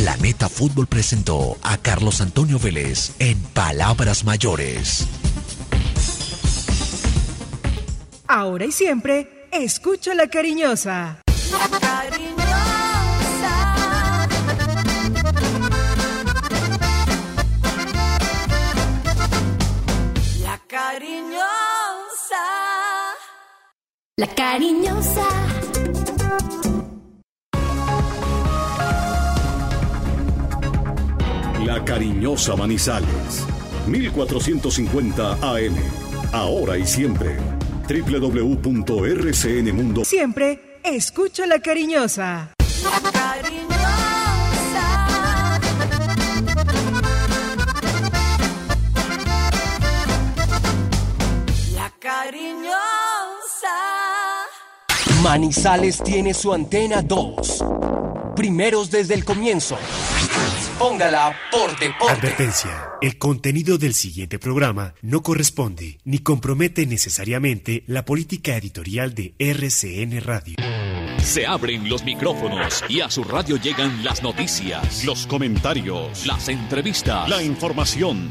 Planeta Fútbol presentó a Carlos Antonio Vélez en Palabras Mayores. Ahora y siempre, escucha la cariñosa. La cariñosa. La cariñosa. La cariñosa. La cariñosa Manizales. 1450 AM. Ahora y siempre. www.rcnmundo. Siempre, escucha la cariñosa. La cariñosa. La cariñosa. Manizales tiene su antena 2. Primeros desde el comienzo. Póngala por deporte. Advertencia. El contenido del siguiente programa no corresponde ni compromete necesariamente la política editorial de RCN Radio. Se abren los micrófonos y a su radio llegan las noticias, Los comentarios. las entrevistas, La información.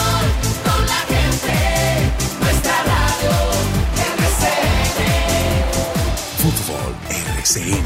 RCN.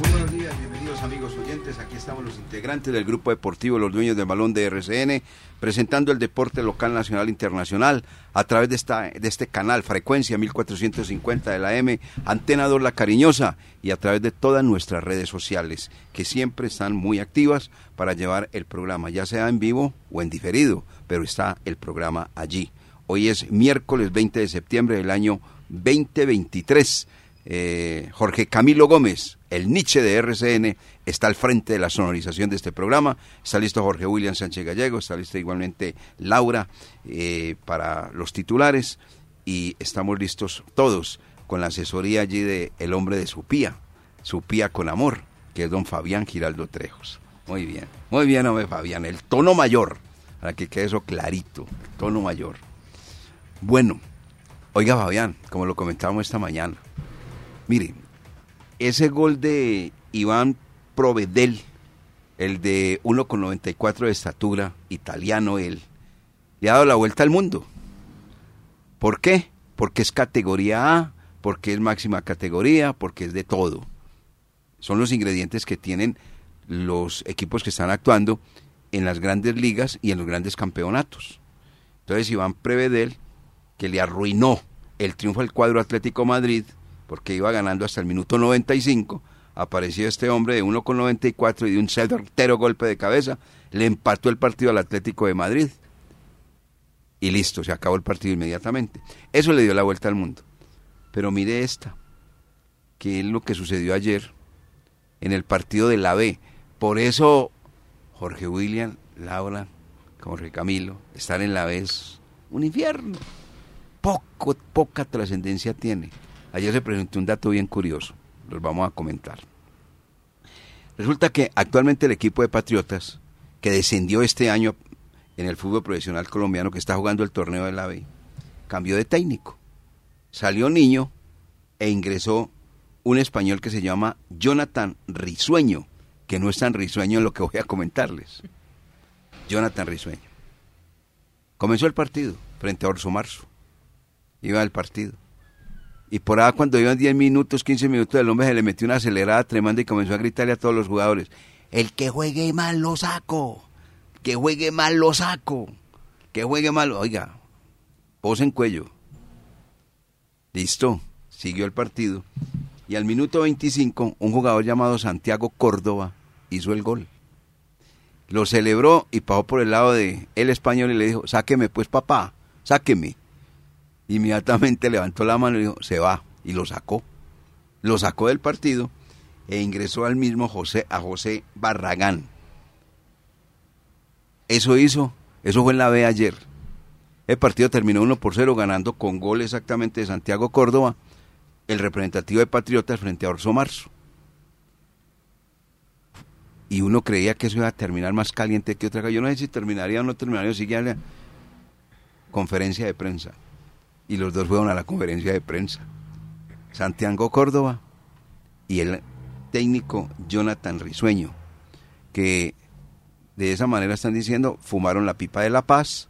Muy buenos días, bienvenidos amigos oyentes. Aquí estamos los integrantes del grupo deportivo Los Dueños del Balón de RCN, presentando el deporte local, nacional e internacional a través de, esta, de este canal, frecuencia 1450 de la M, Antena 2 La Cariñosa y a través de todas nuestras redes sociales, que siempre están muy activas para llevar el programa, ya sea en vivo o en diferido, pero está el programa allí. Hoy es miércoles 20 de septiembre del año 2023. Eh, Jorge Camilo Gómez, el Nietzsche de RCN, está al frente de la sonorización de este programa. Está listo Jorge William Sánchez Gallego, está listo igualmente Laura eh, para los titulares y estamos listos todos con la asesoría allí de el hombre de Supía, Supía con amor, que es don Fabián Giraldo Trejos. Muy bien, muy bien, hombre Fabián, el tono mayor, para que quede eso clarito, tono mayor. Bueno, oiga Fabián, como lo comentábamos esta mañana, Mire, ese gol de Iván Provedel, el de 1,94 de estatura, italiano él, le ha dado la vuelta al mundo. ¿Por qué? Porque es categoría A, porque es máxima categoría, porque es de todo. Son los ingredientes que tienen los equipos que están actuando en las grandes ligas y en los grandes campeonatos. Entonces Iván Prevedel, que le arruinó el triunfo al cuadro Atlético Madrid, porque iba ganando hasta el minuto 95, apareció este hombre de 1,94 y de un certero golpe de cabeza, le empató el partido al Atlético de Madrid. Y listo, se acabó el partido inmediatamente. Eso le dio la vuelta al mundo. Pero mire esta, que es lo que sucedió ayer en el partido de la B. Por eso Jorge William, Laura, Jorge Camilo, estar en la B es un infierno. Poco, poca trascendencia tiene. Ayer se presentó un dato bien curioso, los vamos a comentar. Resulta que actualmente el equipo de Patriotas, que descendió este año en el fútbol profesional colombiano, que está jugando el torneo de la B, cambió de técnico. Salió niño e ingresó un español que se llama Jonathan Risueño, que no es tan risueño en lo que voy a comentarles. Jonathan Risueño. Comenzó el partido frente a Orso Marzo. Iba al partido. Y por ahí cuando iban 10 minutos, 15 minutos, el hombre se le metió una acelerada tremenda y comenzó a gritarle a todos los jugadores, el que juegue mal lo saco, que juegue mal lo saco, que juegue mal, oiga, pose en cuello. Listo, siguió el partido. Y al minuto 25, un jugador llamado Santiago Córdoba hizo el gol. Lo celebró y pasó por el lado de el español y le dijo, sáqueme pues papá, sáqueme. Inmediatamente levantó la mano y dijo, se va. Y lo sacó. Lo sacó del partido e ingresó al mismo José, a José Barragán. Eso hizo, eso fue en la B ayer. El partido terminó 1 por 0 ganando con gol exactamente de Santiago Córdoba, el representativo de Patriotas frente a Orso Marzo. Y uno creía que eso iba a terminar más caliente que otra. Yo no sé si terminaría o no terminaría, sigue la conferencia de prensa. Y los dos fueron a la conferencia de prensa. Santiago Córdoba y el técnico Jonathan Risueño, que de esa manera están diciendo, fumaron la pipa de la paz,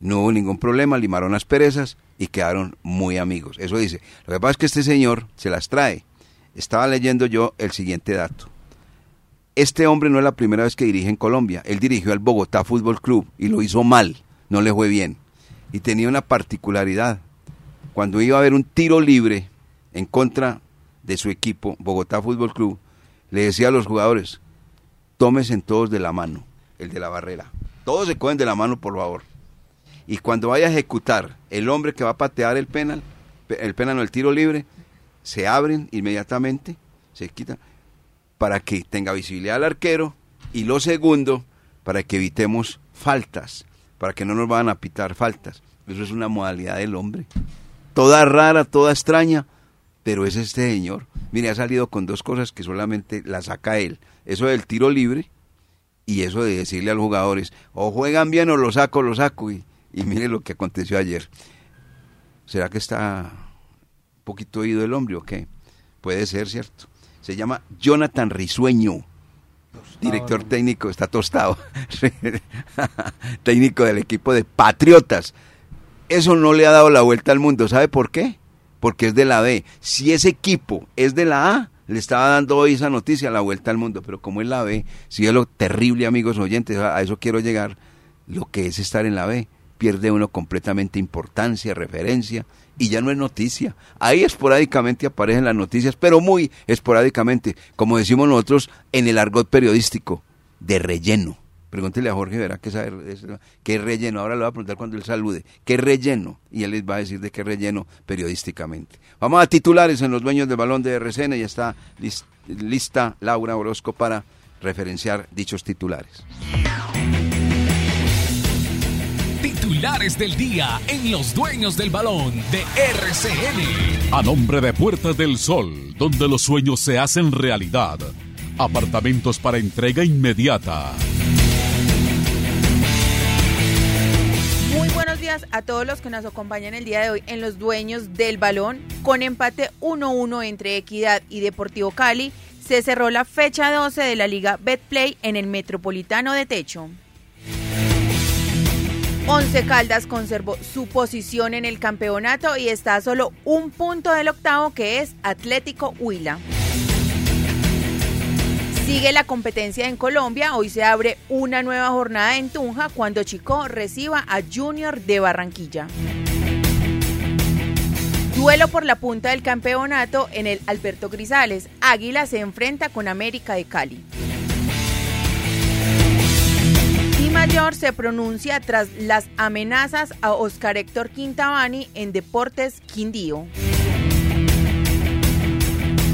no hubo ningún problema, limaron las perezas y quedaron muy amigos. Eso dice. Lo que pasa es que este señor se las trae. Estaba leyendo yo el siguiente dato. Este hombre no es la primera vez que dirige en Colombia. Él dirigió al Bogotá Fútbol Club y lo hizo mal, no le fue bien. Y tenía una particularidad. Cuando iba a haber un tiro libre en contra de su equipo, Bogotá Fútbol Club, le decía a los jugadores, tómesen todos de la mano, el de la barrera. Todos se cogen de la mano, por favor. Y cuando vaya a ejecutar el hombre que va a patear el penal, el penal o el tiro libre, se abren inmediatamente, se quitan, para que tenga visibilidad al arquero. Y lo segundo, para que evitemos faltas, para que no nos vayan a pitar faltas. Eso es una modalidad del hombre. Toda rara, toda extraña, pero es este señor. Mire, ha salido con dos cosas que solamente la saca él. Eso del tiro libre y eso de decirle a los jugadores, o juegan bien o lo saco, lo saco. Y, y mire lo que aconteció ayer. ¿Será que está un poquito oído el hombre o qué? Puede ser, ¿cierto? Se llama Jonathan Risueño. Director técnico, está tostado. técnico del equipo de Patriotas. Eso no le ha dado la vuelta al mundo. ¿Sabe por qué? Porque es de la B. Si ese equipo es de la A, le estaba dando hoy esa noticia la vuelta al mundo. Pero como es la B, si es lo terrible, amigos oyentes, a eso quiero llegar, lo que es estar en la B pierde uno completamente importancia, referencia, y ya no es noticia. Ahí esporádicamente aparecen las noticias, pero muy esporádicamente, como decimos nosotros en el argot periodístico, de relleno. Pregúntele a Jorge, verá qué, sabe, qué relleno. Ahora le voy a preguntar cuando él salude. ¿Qué relleno? Y él les va a decir de qué relleno periodísticamente. Vamos a titulares en los dueños del balón de RCN. Ya está lista Laura Orozco para referenciar dichos titulares. Titulares del día en Los Dueños del Balón de RCN. A nombre de Puertas del Sol, donde los sueños se hacen realidad. Apartamentos para entrega inmediata. Muy buenos días a todos los que nos acompañan el día de hoy en Los Dueños del Balón. Con empate 1-1 entre Equidad y Deportivo Cali, se cerró la fecha 12 de la Liga Betplay en el Metropolitano de Techo. Once Caldas conservó su posición en el campeonato y está a solo un punto del octavo que es Atlético Huila. Sigue la competencia en Colombia, hoy se abre una nueva jornada en Tunja cuando Chico reciba a Junior de Barranquilla. Duelo por la punta del campeonato en el Alberto Grisales. Águila se enfrenta con América de Cali. Mayor se pronuncia tras las amenazas a Oscar Héctor Quintabani en Deportes Quindío.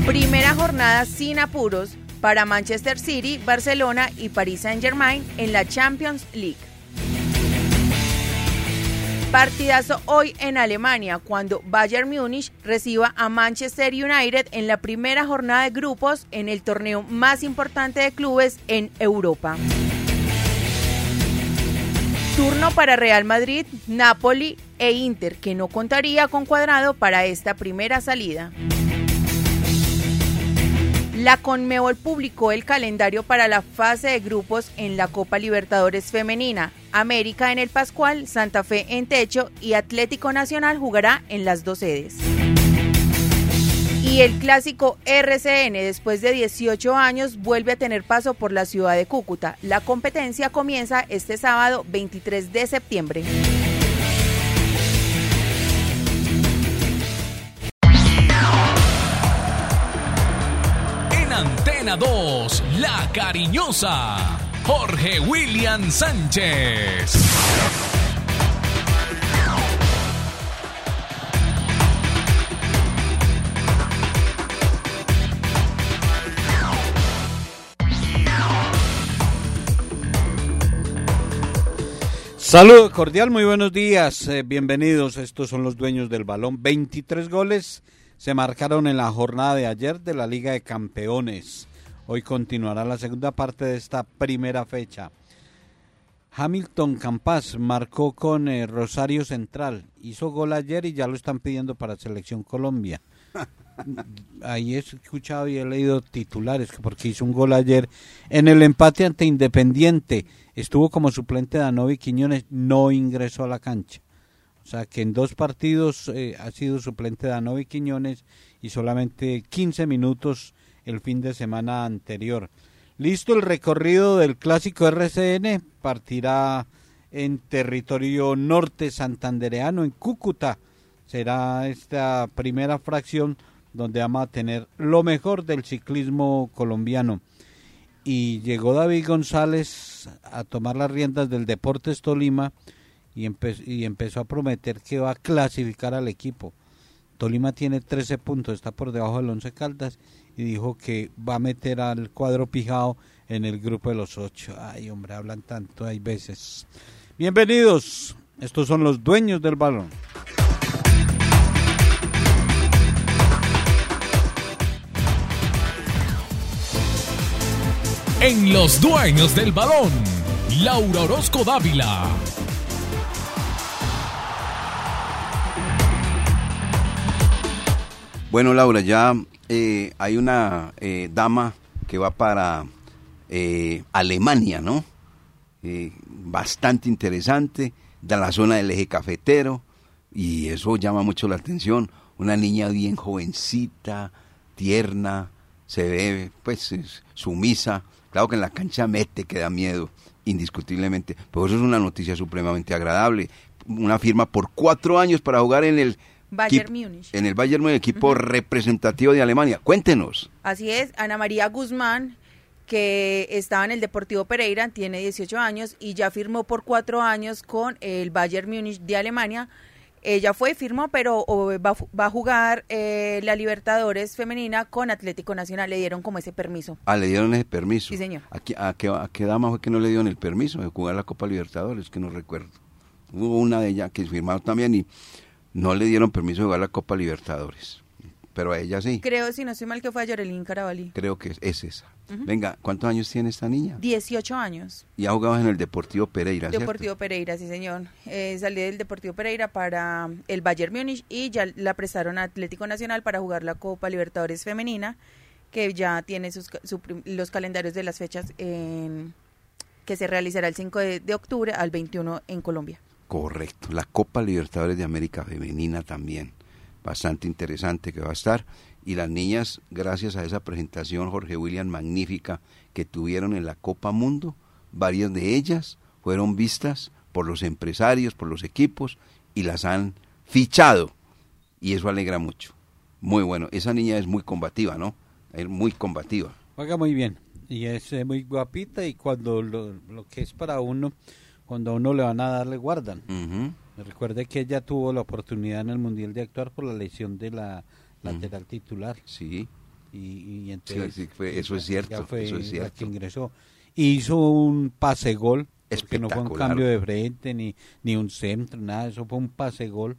Primera jornada sin apuros para Manchester City, Barcelona y Paris Saint-Germain en la Champions League. Partidazo hoy en Alemania cuando Bayern Múnich reciba a Manchester United en la primera jornada de grupos en el torneo más importante de clubes en Europa. Turno para Real Madrid, Napoli e Inter, que no contaría con cuadrado para esta primera salida. La Conmebol publicó el calendario para la fase de grupos en la Copa Libertadores Femenina. América en el Pascual, Santa Fe en Techo y Atlético Nacional jugará en las dos sedes. Y el clásico RCN, después de 18 años, vuelve a tener paso por la ciudad de Cúcuta. La competencia comienza este sábado 23 de septiembre. En Antena 2, La Cariñosa, Jorge William Sánchez. Saludo cordial, muy buenos días, eh, bienvenidos. Estos son los dueños del balón. 23 goles se marcaron en la jornada de ayer de la Liga de Campeones. Hoy continuará la segunda parte de esta primera fecha. Hamilton Campas marcó con eh, Rosario Central. Hizo gol ayer y ya lo están pidiendo para Selección Colombia. Ahí he escuchado y he leído titulares porque hizo un gol ayer en el empate ante Independiente. Estuvo como suplente de Anovi Quiñones, no ingresó a la cancha. O sea que en dos partidos eh, ha sido suplente de Anovi Quiñones y solamente 15 minutos el fin de semana anterior. Listo el recorrido del clásico RCN, partirá en territorio norte santandereano, en Cúcuta. Será esta primera fracción donde vamos a tener lo mejor del ciclismo colombiano. Y llegó David González a tomar las riendas del Deportes Tolima y, empezó a prometer que va a clasificar al equipo. Tolima tiene 13 puntos, está por debajo del Once Caldas y dijo que va a meter al cuadro pijado en el grupo de los ocho. Ay, hombre, hablan tanto, hay veces. Bienvenidos, estos son los dueños del balón. En los dueños del balón, Laura Orozco Dávila. Bueno, Laura, ya eh, hay una eh, dama que va para eh, Alemania, ¿no? bastante interesante, de la zona del eje cafetero, y eso llama mucho la atención. Una niña bien jovencita, tierna, se ve pues sumisa. Claro que en la cancha mete que da miedo, indiscutiblemente. Pero eso es una noticia supremamente agradable. Una firma por cuatro años para jugar en el Bayern Múnich. En el Bayern Múnich, equipo representativo de Alemania. Cuéntenos. Así es, Ana María Guzmán, que estaba en el Deportivo Pereira, tiene 18 años y ya firmó por cuatro años con el Bayern Múnich de Alemania. Ella fue firmó, pero va, a jugar eh, la Libertadores femenina con Atlético Nacional. Le dieron como ese permiso. Ah, le dieron ese permiso. Sí, señor. ¿A qué, a qué dama fue que no le dieron el permiso de jugar la Copa Libertadores? Que no recuerdo. Hubo una de ellas que firmó también y no le dieron permiso de jugar la Copa Libertadores. Pero a ella sí. Creo, si no estoy mal, que fue a Yorelín Carabalí. Creo que es, esa. Venga, ¿cuántos años tiene esta niña? 18 años. Y ha jugado en el Deportivo Pereira, Deportivo Pereira, sí, señor. Eh, salí del Deportivo Pereira para el Bayern Múnich y ya la prestaron a Atlético Nacional para jugar la Copa Libertadores Femenina, que ya tiene sus, los calendarios de las fechas que se realizará el 5 de octubre al 21 en Colombia. Correcto. La Copa Libertadores de América Femenina también. Bastante interesante que va a estar. Y las niñas, gracias a esa presentación, Jorge William, magnífica, que tuvieron en la Copa Mundo, varias de ellas fueron vistas por los empresarios, por los equipos, y las han fichado. Y eso alegra mucho. Muy bueno. Esa niña es muy combativa, ¿no? Es muy combativa. Juega muy bien. Y es eh, muy guapita y cuando lo, lo que es para uno cuando a uno le van a dar le guardan. Recuerde que ella tuvo la oportunidad en el Mundial de actuar por la lesión de la lateral titular. Sí. Y, entonces, eso es cierto. fue eso es cierto. La que ingresó. Hizo un pase gol. Que no fue un cambio de frente ni, ni un centro, nada. Eso fue un pase gol.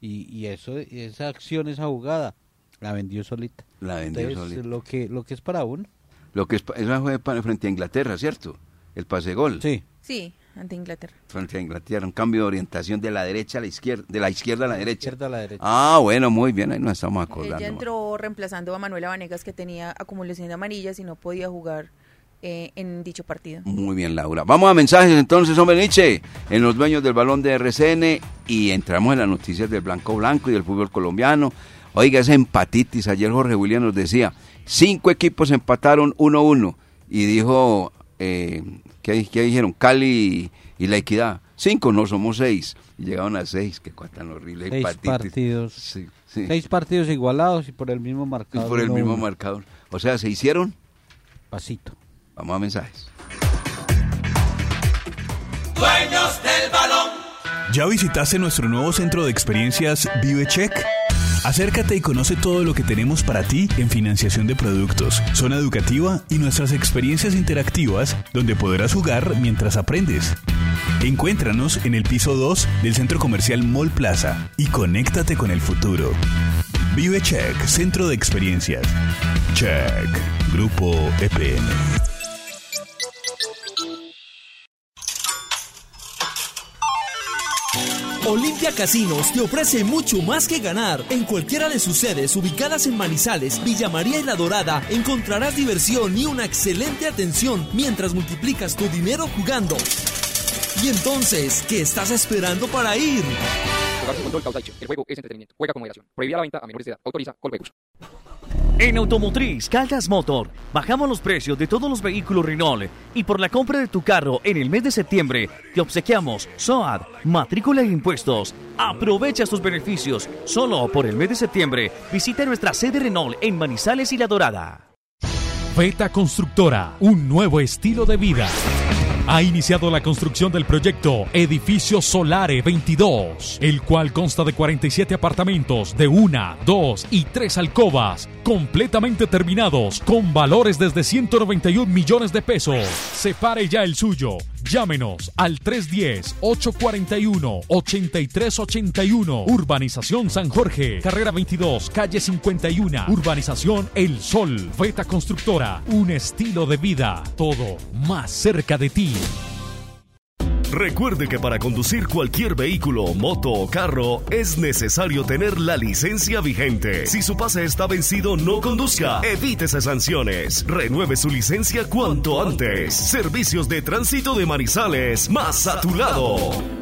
Y, y eso, esa acción, esa jugada, la vendió solita. La vendió solita. Lo que, lo que es para uno. Lo que es, eso fue frente a Inglaterra, ¿cierto? El pase gol. Sí. Sí ante Inglaterra. Frente a Inglaterra, un cambio de orientación de la derecha a la izquierda, de la izquierda a la, derecha. a la derecha. Ah, bueno, muy bien, ahí nos estamos acordando. Ella entró reemplazando a Manuela Vanegas que tenía acumulación de amarillas y no podía jugar eh, en dicho partido. Muy bien, Laura. Vamos a mensajes entonces, hombre Nietzsche, en los dueños del balón de RCN y entramos en las noticias del blanco blanco y del fútbol colombiano. Oiga, esa empatitis, ayer Jorge William nos decía, cinco equipos empataron 1-1 y dijo eh, ¿qué, dijeron? Cali y, La Equidad. Cinco, no, somos seis. Y llegaron a seis, qué cosa tan horrible. Seis partidos. Seis partidos igualados y por el mismo marcador. Y por el mismo marcador. O sea, ¿se hicieron? Pasito. Vamos a mensajes. Dueños del balón. ¿Ya visitaste nuestro nuevo centro de experiencias ViveCheck? Acércate y conoce todo lo que tenemos para ti en financiación de productos, zona educativa y nuestras experiencias interactivas donde podrás jugar mientras aprendes. Encuéntranos en el piso 2 del Centro Comercial Mall Plaza y conéctate con el futuro. Vive Check, Centro de Experiencias. Check, Grupo EPN. Olimpia Casinos te ofrece mucho más que ganar. En cualquiera de sus sedes ubicadas en Manizales, Villa María y La Dorada encontrarás diversión y una excelente atención mientras multiplicas tu dinero jugando. Y entonces, ¿qué estás esperando para ir? Jugar sin control causa adicción. El juego es entretenimiento. Juega con moderación. Prohibida la venta a menores de edad. Autoriza Coljuegos. En Automotriz Caldas Motor bajamos los precios de todos los vehículos Renault y por la compra de tu carro en el mes de septiembre te obsequiamos SOAD, matrícula e impuestos. Aprovecha tus beneficios solo por el mes de septiembre. Visita nuestra sede Renault en Manizales y La Dorada. Beta Constructora, un nuevo estilo de vida. Ha iniciado la construcción del proyecto Edificio Solare 22, el cual consta de 47 apartamentos de una, dos y tres alcobas, completamente terminados, con valores desde 191 millones de pesos. Separe ya el suyo. Llámenos al 310-841-8381. Urbanización San Jorge, carrera 22, calle 51. Urbanización El Sol. Beta Constructora, un estilo de vida. Todo más cerca de ti. Recuerde que para conducir cualquier vehículo, moto o carro es necesario tener la licencia vigente. Si su pase está vencido, no conduzca. Evítese sanciones. Renueve su licencia cuanto antes. Servicios de tránsito de Manizales, más a tu lado.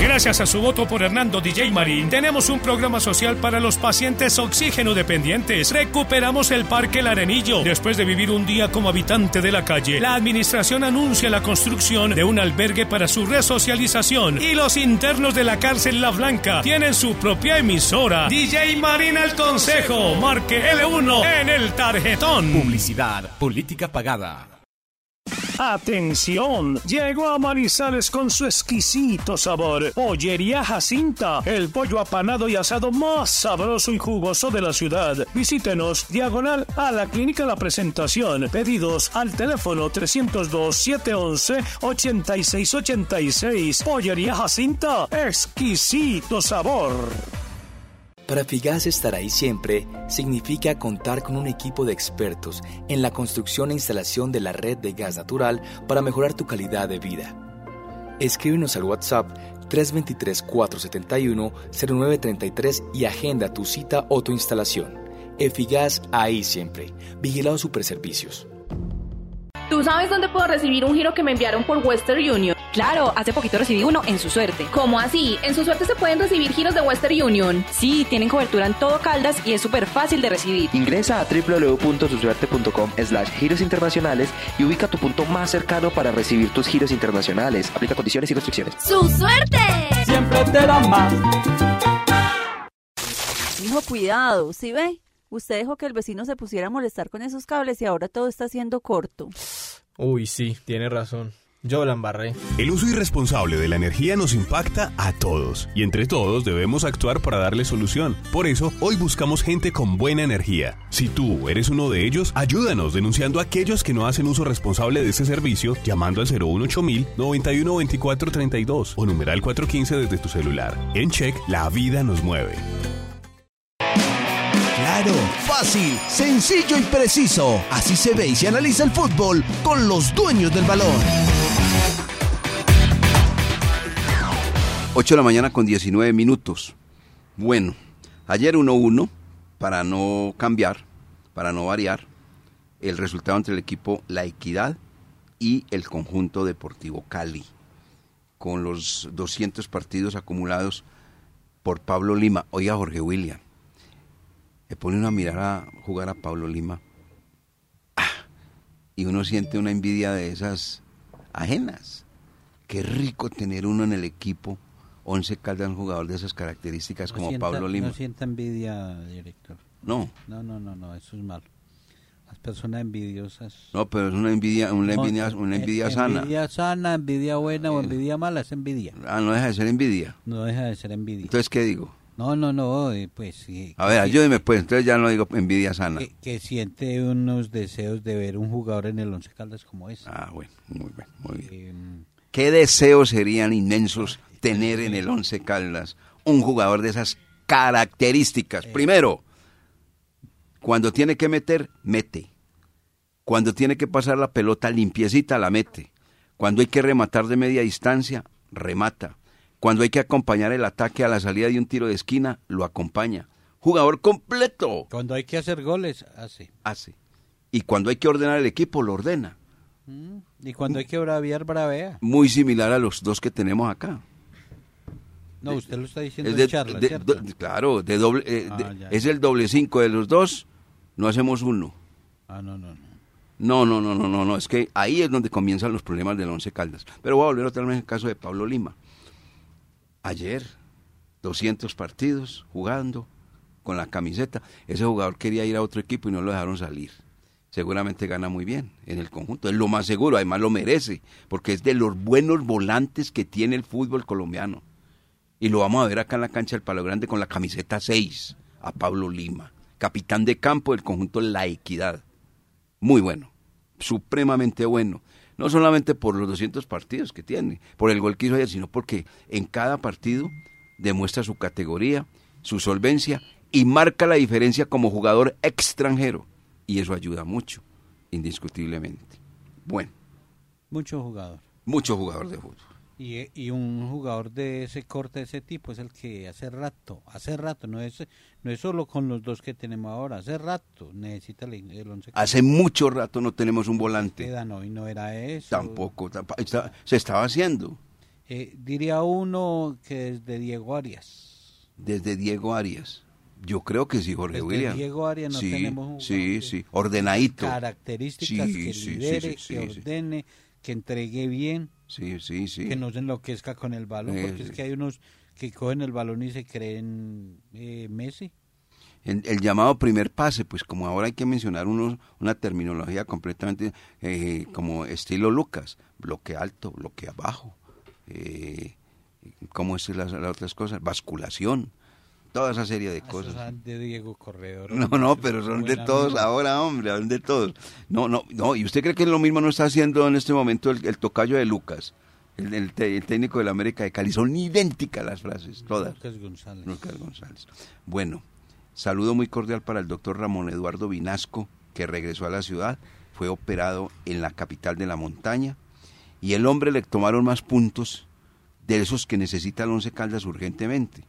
Gracias a su voto por Hernando DJ Marín, tenemos un programa social para los pacientes oxígeno dependientes. Recuperamos el Parque El Arenillo. Después de vivir un día como habitante de la calle, la administración anuncia la construcción de un albergue para su resocialización. Y los internos de la cárcel La Blanca tienen su propia emisora. DJ Marín al Consejo. Marque L1 en el tarjetón. Publicidad, política pagada. Atención, llegó a Manizales con su exquisito sabor. Pollería Jacinta, el pollo apanado y asado más sabroso y jugoso de la ciudad. Visítenos diagonal a la clínica La Presentación. Pedidos al teléfono 302-711-8686. Pollería Jacinta, exquisito sabor. Para Figas estar ahí siempre significa contar con un equipo de expertos en la construcción e instalación de la red de gas natural para mejorar tu calidad de vida. Escríbenos al WhatsApp 323-471-0933 y agenda tu cita o tu instalación. Efigas ahí siempre. Vigilado Superservicios. ¿Tú sabes dónde puedo recibir un giro que me enviaron por Western Union? Claro, hace poquito recibí uno en su suerte. ¿Cómo así? ¿En su suerte se pueden recibir giros de Western Union? Sí, tienen cobertura en todo Caldas y es súper fácil de recibir. Ingresa a www.susuerte.com slash giros internacionales y ubica tu punto más cercano para recibir tus giros internacionales. Aplica condiciones y restricciones. ¡Su suerte! Siempre te da más. Hijo, cuidado, ¿sí ve? Usted dejó que el vecino se pusiera a molestar con esos cables y ahora todo está siendo corto. Uy, sí, tiene razón. Yo la embarré. El uso irresponsable de la energía nos impacta a todos y entre todos debemos actuar para darle solución. Por eso, hoy buscamos gente con buena energía. Si tú eres uno de ellos, ayúdanos denunciando a aquellos que no hacen uso responsable de ese servicio llamando al 018000 912432 o numeral 415 desde tu celular. En Check, la vida nos mueve. Claro, fácil, sencillo y preciso. Así se ve y se analiza el fútbol con los dueños del balón. 8 de la mañana con 19 minutos. Bueno, ayer 1-1, para no cambiar, para no variar, el resultado entre el equipo La Equidad y el conjunto deportivo Cali, con los 200 partidos acumulados por Pablo Lima. Oiga, Jorge William, me pone uno a mirar a jugar a Pablo Lima ah, y uno siente una envidia de esas ajenas. Qué rico tener uno en el equipo 11 Caldas un jugador de esas características No como sienta- Pablo Lima. No sienta envidia, director. No. No, no, no, no, eso es malo. Las personas envidiosas. No, pero es una envidia, una envidia, una envidia Eh, sana. Envidia sana, envidia buena o envidia mala es envidia. Ah, no deja de ser envidia. No deja de ser envidia. Entonces, ¿qué digo? No, no, no, eh, pues sí. A ver, ayúdeme pues, entonces ya no digo envidia sana. que, que siente unos deseos de ver un jugador en el Once Caldas como ese. Ah, bueno, muy bien, muy bien. Em, ¿Qué deseos serían inmensos tener en el Once Caldas un jugador de esas características? Primero, cuando tiene que meter, mete. Cuando tiene que pasar la pelota limpiecita, la mete. Cuando hay que rematar de media distancia, remata. Cuando hay que acompañar el ataque a la salida de un tiro de esquina, lo acompaña. Jugador completo. Cuando hay que hacer goles, hace. Hace. Y cuando hay que ordenar el equipo, lo ordena. Mm, Y cuando hay que braviar, bravea. Muy similar a los dos que tenemos acá. No, usted lo está diciendo Es en de- charla, de- ¿cierto? do- claro, de doble, eh, Ah, de- ya. es el doble cinco de los dos, no hacemos uno. Ah, no, no, no. No, no, no, no, no, no, es que ahí es donde comienzan los problemas del Once Caldas. Pero voy a volver otra vez al caso de Pablo Lima. Ayer, 200 partidos jugando con la camiseta. Ese jugador quería ir a otro equipo y no lo dejaron salir. Seguramente gana muy bien en el conjunto, es lo más seguro, además lo merece, porque es de los buenos volantes que tiene el fútbol colombiano. Y lo vamos a ver acá en la cancha del Palo Grande con la camiseta 6, a Pablo Lima, capitán de campo del conjunto La Equidad. Muy bueno, supremamente bueno. No solamente por los 200 partidos que tiene, por el gol que hizo ayer, sino porque en cada partido demuestra su categoría, su solvencia y marca la diferencia como jugador extranjero. Y eso ayuda mucho, indiscutiblemente. Bueno, Mucho jugador. mucho jugador de fútbol. Y, y un jugador de ese corte, de ese tipo, es el que hace rato, hace rato, no es, no es solo con los dos que tenemos ahora, hace rato necesita el, el once. Hace mucho rato no tenemos un volante. No, y no era eso. Tampoco, está- se estaba haciendo Eh, diría uno que es de Diego Arias. desde Diego Arias. Yo creo que sí, Jorge Desde William. Diego Arias no sí, tenemos un sí, sí, ordenadito. Características Sí, que sí, lidere, que ordene, que entregue bien, Sí, sí, sí. que no se enloquezca con el balón, Eh, porque es que hay unos que cogen el balón y se creen eh, Messi. El, el llamado primer pase, pues como ahora hay que mencionar unos, una terminología completamente eh, como estilo Lucas, bloque alto, bloque abajo, eh, ¿cómo es las, las otras cosas? Basculación, toda esa serie de Esos cosas. son de Diego Corredor. No, no, pero son de todos amigo. ahora, hombre, son de todos. No, no, no, ¿y usted cree que lo mismo no está haciendo en este momento el, el tocayo de Lucas, el, el te- el técnico de la América de Cali? Son idénticas las frases, todas. Lucas González. Lucas González. Bueno, saludo muy cordial para el doctor Ramón Eduardo Vinasco, que regresó a la ciudad, fue operado en la capital de la montaña, y el hombre le tomaron más puntos de esos que necesita el Once Caldas urgentemente.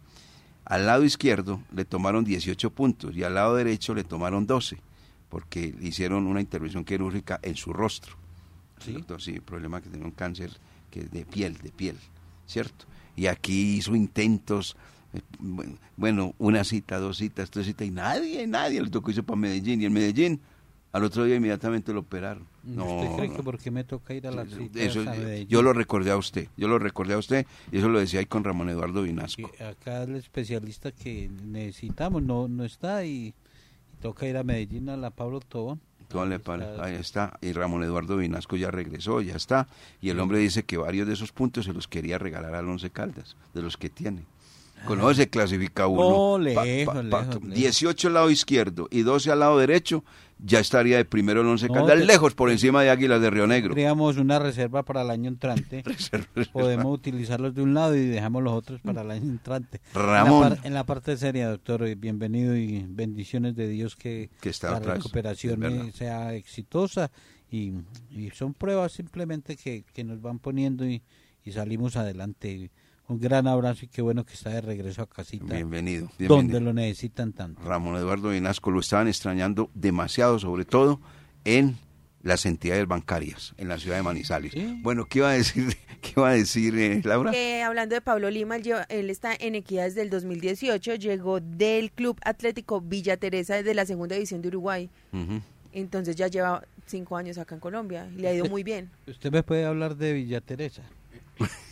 Al lado izquierdo le tomaron 18 puntos y al lado derecho le tomaron 12, porque le hicieron una intervención quirúrgica en su rostro. El doctor, sí, el problema que tenía un cáncer que de piel, de piel, ¿cierto? Y aquí hizo intentos, eh, bueno, una cita, dos citas, tres citas, y nadie, nadie le tocó irse para Medellín. Y en Medellín, al otro día inmediatamente lo operaron. No, ¿Usted cree no. que por qué me toca ir a la cita Eso, Medellín? yo lo recordé a usted, yo lo recordé a usted, y eso lo decía ahí con Ramón Eduardo Vinasco. Acá el especialista que necesitamos no, no está y, y toca ir a Medellín a la Pablo Tobón. Para- ahí está, y Ramón Eduardo Vinasco ya regresó, ya está, y el hombre dice que varios de esos puntos se los quería regalar al Once Caldas, de los que tiene. Con eso se clasifica uno. No, Pa- lejos, pa- lejos, pa- lejos. 18 al lado izquierdo y 12 al lado derecho, ya estaría de primero el Once No, Caldas, te- lejos por encima de Águilas de Río Negro. Creamos una reserva para el año entrante. Podemos utilizarlos de un lado y dejamos los otros para el año entrante. Ramón. En la, par- en la parte seria, doctor, eh, bienvenido y bendiciones de Dios que, Que está la atrás, recuperación eh, sea exitosa y, y son pruebas simplemente que, que nos van poniendo y, y salimos adelante. Un gran abrazo y qué bueno que está de regreso a casita. Bienvenido, Donde bienvenido. lo necesitan tanto. Ramón Eduardo Vinasco lo estaban extrañando demasiado, sobre todo en las entidades bancarias, en la ciudad de Manizales. Bueno, ¿qué iba a decir, qué iba a decir eh, Laura? Que hablando de Pablo Lima, él, lleva- él está en Equidad desde el 2018, llegó del Club Atlético Villa Teresa de la segunda división de Uruguay. Entonces ya lleva cinco años acá en Colombia y le ha ido muy bien. Usted me puede hablar de Villa Teresa.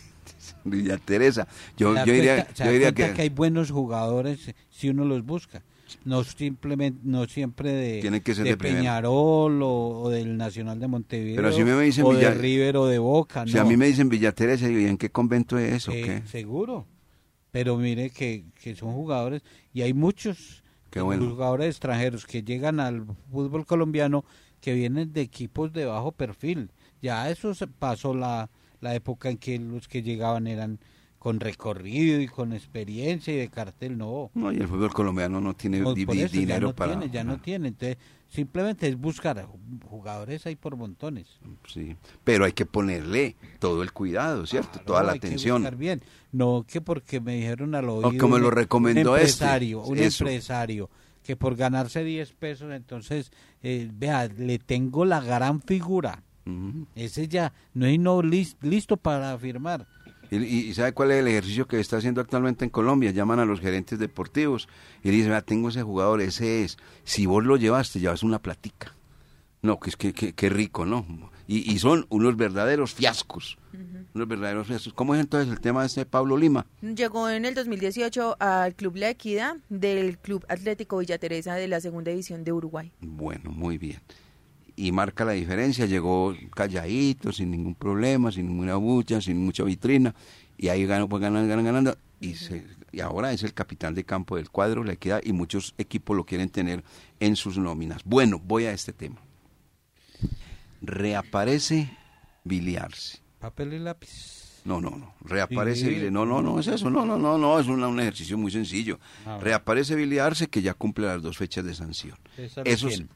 Villa Teresa. Yo, ¿Se da yo diría, cuenta- se yo diría que, hay buenos jugadores si uno los busca. no simplemente no siempre de, Tienen que ser de primera. Peñarol o, o del Nacional de Montevideo Pero si me dicen o Villa- de River o de Boca Si no. a mí me dicen Villa Teresa, ¿y en qué convento es eso? Eh, qué? seguro pero mire que, que son jugadores y hay muchos bueno. jugadores extranjeros que llegan al fútbol colombiano que vienen de equipos de bajo perfil ya eso se pasó la, la época en que los que llegaban eran con recorrido y con experiencia y de cartel no No, y el fútbol colombiano no tiene Por- di- por di- eso, ya dinero no para... tiene, ya no tiene entonces simplemente es buscar jugadores ahí por montones Sí, pero hay que ponerle todo el cuidado, ¿cierto? Toda No, la hay que atención. buscar bien. No que porque me dijeron al oído. como lo un- recomendó un este. empresario, Un Eso. empresario que por ganarse 10 pesos, entonces, eh, vea, le tengo la gran figura. Ese ya no es no lis- listo para firmar. Y, ¿sabe cuál es el ejercicio que está haciendo actualmente en Colombia? Llaman a los gerentes deportivos y dicen, "Vea, tengo ese jugador, ese es. Si vos lo llevas, te llevas una platica. No, que es que, que, que rico, ¿no? Y, y son unos verdaderos fiascos. Unos verdaderos fiascos. ¿Cómo es entonces el tema de este Pablo Lima? Llegó en el 2018 al Club La Equidad del Club Atlético Villa Teresa de la Segunda División de Uruguay. Bueno, muy bien. Y marca la diferencia, llegó calladito, sin ningún problema, sin ninguna bucha, sin mucha vitrina, y ahí ganó, pues ganando, ganando, ganando, y, se- y ahora es el capitán de campo del cuadro, la equidad, y muchos equipos lo quieren tener en sus nóminas. Bueno, voy a este tema. Reaparece Biliarse. Papel y lápiz. No, no, no. Reaparece Sí. Billy. No, no, no es eso. No, no, no, no. Es una- un ejercicio muy sencillo. Ah. Reaparece Billy Arce que ya cumple las dos fechas de sanción. Eso,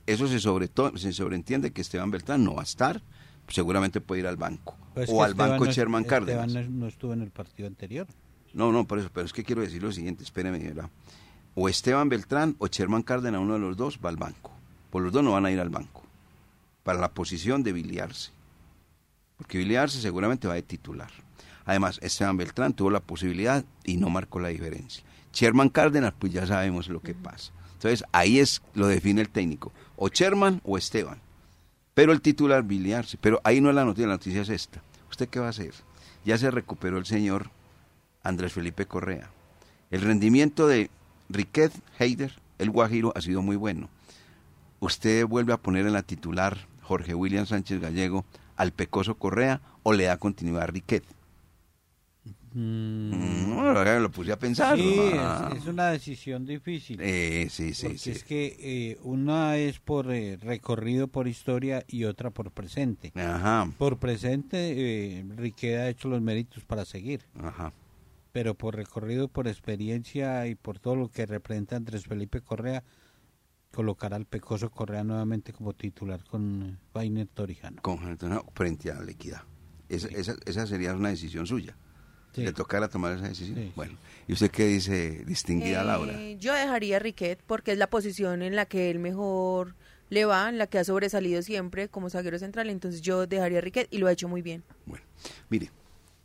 eso se, sobre se sobreentiende que Esteban Beltrán no va a estar. Seguramente puede ir al banco. Pues o al Esteban banco no- Sherman Esteban Cárdenas. no, no estuvo en el partido anterior. No, no, por eso. Pero es que quiero decir lo siguiente. Espéreme, ¿verdad? O Esteban Beltrán o Sherman Cárdenas, uno de los dos, va al banco. Por los dos no van a ir al banco. Para la posición de Billy Arce. Porque Billy Arce seguramente va de titular. Además, Esteban Beltrán tuvo la posibilidad y no marcó la diferencia. Sherman Cárdenas, pues ya sabemos lo que pasa. Entonces, ahí es, lo define el técnico. O Sherman o Esteban. Pero el titular, Billy Arce. Pero ahí no es la noticia, la noticia es esta. ¿Usted qué va a hacer? Ya se recuperó el señor Andrés Felipe Correa. El rendimiento de Riquet Heider, el Guajiro, ha sido muy bueno. ¿Usted vuelve a poner en la titular Jorge William Sánchez Gallego al Pecoso Correa o le da continuidad a Riquet? Mm, verdad que lo puse a pensar. Sí, Ah. es, es una decisión difícil. Eh, sí, sí, porque sí. es que eh, una es por eh, recorrido por historia y otra por presente. Ajá. Por presente, eh, Riquet ha hecho los méritos para seguir. Ajá. Pero por recorrido, por experiencia y por todo lo que representa Andrés Felipe Correa, colocar al Pecoso Correa nuevamente como titular con Vainer Torijano. Con no, frente a la equidad. Esa, esa, esa sería una decisión suya. Sí. ¿Le tocara tomar esa decisión? Sí, bueno, ¿y usted qué dice, distinguida Eh, Laura? Yo dejaría a Riquet porque es la posición en la que él mejor le va, en la que ha sobresalido siempre como zaguero central. Entonces yo dejaría a Riquet y lo ha hecho muy bien. Mire,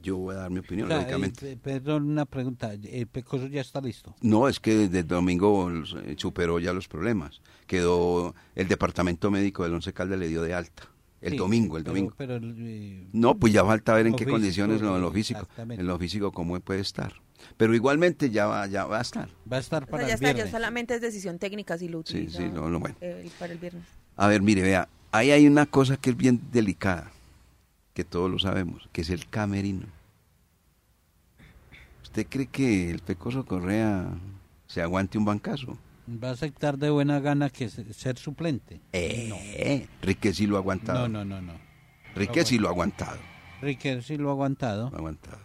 yo voy a dar mi opinión, O sea, lógicamente. eh, perdón, una pregunta. ¿El Pecoso ya está listo? No, es que desde el domingo eh, superó ya los problemas. Quedó el departamento médico del Once Caldas le dio de alta. El Sí, domingo, el domingo. pero, eh, No, pues ya falta ver en lo qué físico, condiciones, lo, en lo sí, físico, en lo físico cómo puede estar. Pero igualmente ya va, ya va a estar. Va a estar O sea, para ya el está, ya solamente es decisión técnica si lo Sí, utiliza sí, no, no, bueno. eh, para el viernes. A ver, mire, vea, ahí hay una cosa que es bien delicada, que todos lo sabemos, que es el camerino. ¿Usted cree que el Pecoso Correa se aguante un bancazo? ¿Va a aceptar de buena gana que se- ser suplente? Eh, Riquet sí lo ha aguantado. No, no, no, no. Riquet sí lo ha aguantado. Riquet sí lo ha aguantado. aguantado.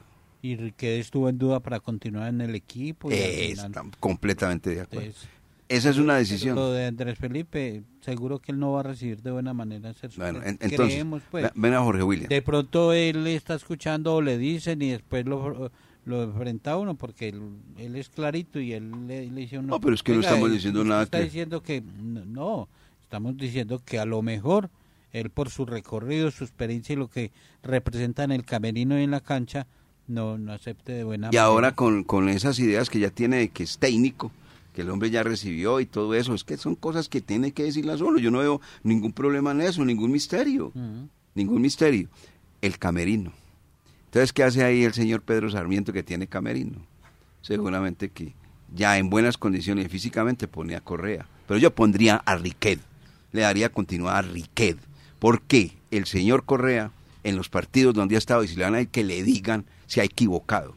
Y Riquet estuvo en duda para continuar en el equipo. y Eh, final- está completamente de acuerdo. Entonces, Esa es una decisión. Lo de Andrés Felipe, seguro que él no va a recibir de buena manera ser Bueno, suplente. en- entonces, Creemos, pues. ve- ven a Jorge William. De pronto él está escuchando o le dicen y después lo, lo enfrenta a uno porque él, él es clarito y él le, le dice uno, No, pero es que no "Oiga, estamos diciendo nada está que- diciendo que no, estamos diciendo que a lo mejor él por su recorrido, su experiencia y lo que representa en el camerino y en la cancha, no, no acepte de buena Y manera. ahora con, con esas ideas que ya tiene de que es técnico, que el hombre ya recibió y todo eso, es que son cosas que tiene que decirlas solo. Yo no veo ningún problema en eso, ningún misterio. Ningún misterio. El camerino. Entonces, ¿qué hace ahí el señor Pedro Sarmiento que tiene camerino? Seguramente que ya en buenas condiciones físicamente ponía a Correa. Pero yo pondría a Riquet, le daría continuidad a Riquet. ¿Por qué? El señor Correa, en los partidos donde ha estado, y si le van a ir que le digan si ha equivocado.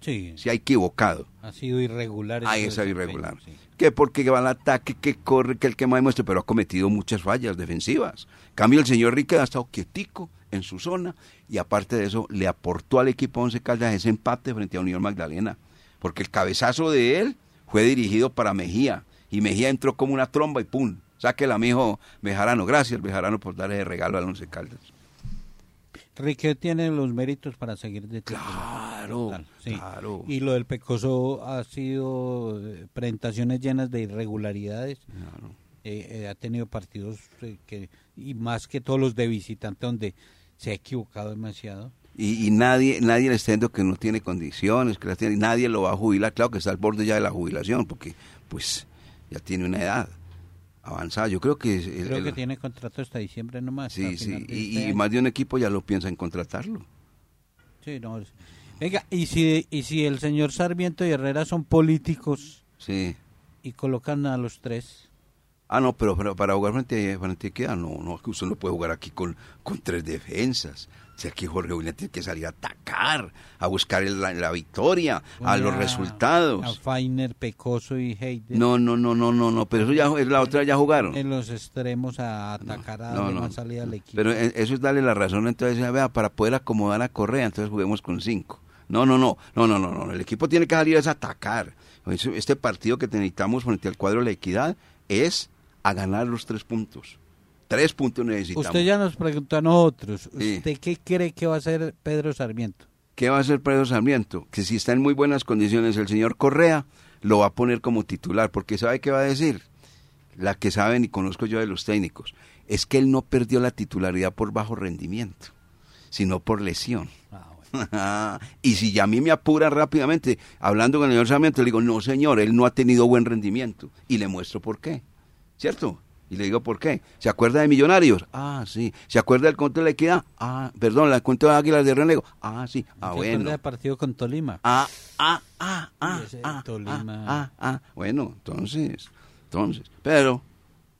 Sí. Si ha equivocado. Ha sido irregular. Es desempeño, irregular. sí. Que porque va al ataque, que corre, que el que más demuestre, pero ha cometido muchas fallas defensivas. En Cambio, el señor Riquet ha estado quietico en su zona y aparte de eso le aportó al equipo Once Caldas ese empate frente a Unión Magdalena. Porque el cabezazo de él fue dirigido para Mejía y Mejía entró como una tromba y ¡pum! Sáquela, mijo Bejarano. Gracias, Bejarano, por darle de regalo al Once Caldas. Riquet tiene los méritos para seguir de. Claro, Total, sí. claro. Y lo del Pecoso ha sido eh, presentaciones llenas de irregularidades. Eh, eh, ha tenido partidos eh, que y más que todos los de visitante donde se ha equivocado demasiado. Y, y nadie nadie le está diciendo que no tiene condiciones, que las tiene, nadie lo va a jubilar. Claro que está al borde ya de la jubilación, porque pues ya tiene una edad avanzada. Yo creo que... el- Creo el- que tiene contrato hasta diciembre nomás. Sí, sí, y, este y más de un equipo ya lo piensa en contratarlo. Sí, no, Venga, y si, y si el señor Sarmiento y Herrera son políticos Sí. y colocan a los tres, Ah, no, pero, para jugar frente, frente a Equidad, no, no, usted no puede jugar aquí con, con tres defensas. O sea, aquí Jorge William tiene que salir a atacar, a buscar el- la, la victoria, a los resultados. a Fainer, Pecoso y Heider. No, no, no, no, no, no, pero eso ya es la otra ya jugaron. En los extremos a atacar a No, no. más salida al equipo. Pero eh, eso es darle la razón, entonces, vea, para poder acomodar a Correa, entonces juguemos con cinco. No, no, no, no, no, no, no, el equipo tiene que salir a atacar. Este partido que necesitamos frente al cuadro de la equidad es a ganar los tres puntos. Tres puntos necesitamos. Usted ya nos preguntó a nosotros, Sí. ¿usted qué cree que va a hacer Pedro Sarmiento? ¿Qué va a hacer Pedro Sarmiento? Que si está en muy buenas condiciones el señor Correa, lo va a poner como titular, porque ¿sabe qué va a decir? La que saben y conozco yo de los técnicos, es que él no perdió la titularidad por bajo rendimiento, sino por lesión. y si ya a mí me apura rápidamente, hablando con el señor Sarmiento, le digo, no señor, él no ha tenido buen rendimiento. Y le muestro por qué, ¿cierto? Y le digo por qué. ¿Se acuerda de Millonarios? Ah, sí. ¿Se acuerda del conto de la equidad? Ah, perdón, la cuento de Águilas de Renego. Ah, sí. Ah, ¿Se acuerda bueno. del partido con Tolima? Ah, ah, ah, ah, ese ah, Tolima. ah, ah, bueno, entonces, entonces, pero,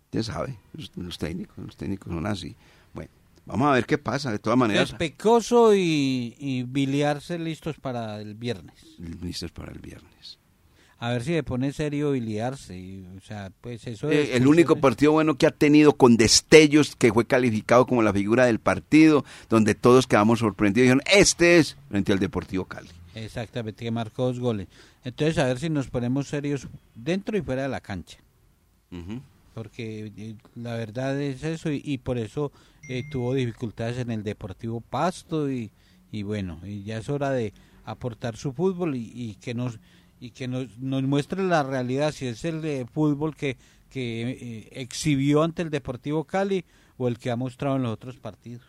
usted sabe, los, los técnicos, los técnicos son así. Bueno, vamos a ver qué pasa, de todas maneras. Es Pecoso y, y Biliarse listos para el viernes. Listos para el viernes. A ver si le pone serio y, o sea, pues eso Eh, es- el único partido bueno que ha tenido con destellos, que fue calificado como la figura del partido, donde todos quedamos sorprendidos y dijeron, este es frente al Deportivo Cali. Exactamente, que marcó dos goles. Entonces, a ver si nos ponemos serios dentro y fuera de la cancha. Porque eh, la verdad es eso, y, y por eso eh, tuvo dificultades en el Deportivo Pasto, y, y bueno, y ya es hora de aportar su fútbol y, y que nos y que nos, nos muestre la realidad, si es el de fútbol que, que eh, exhibió ante el Deportivo Cali o el que ha mostrado en los otros partidos.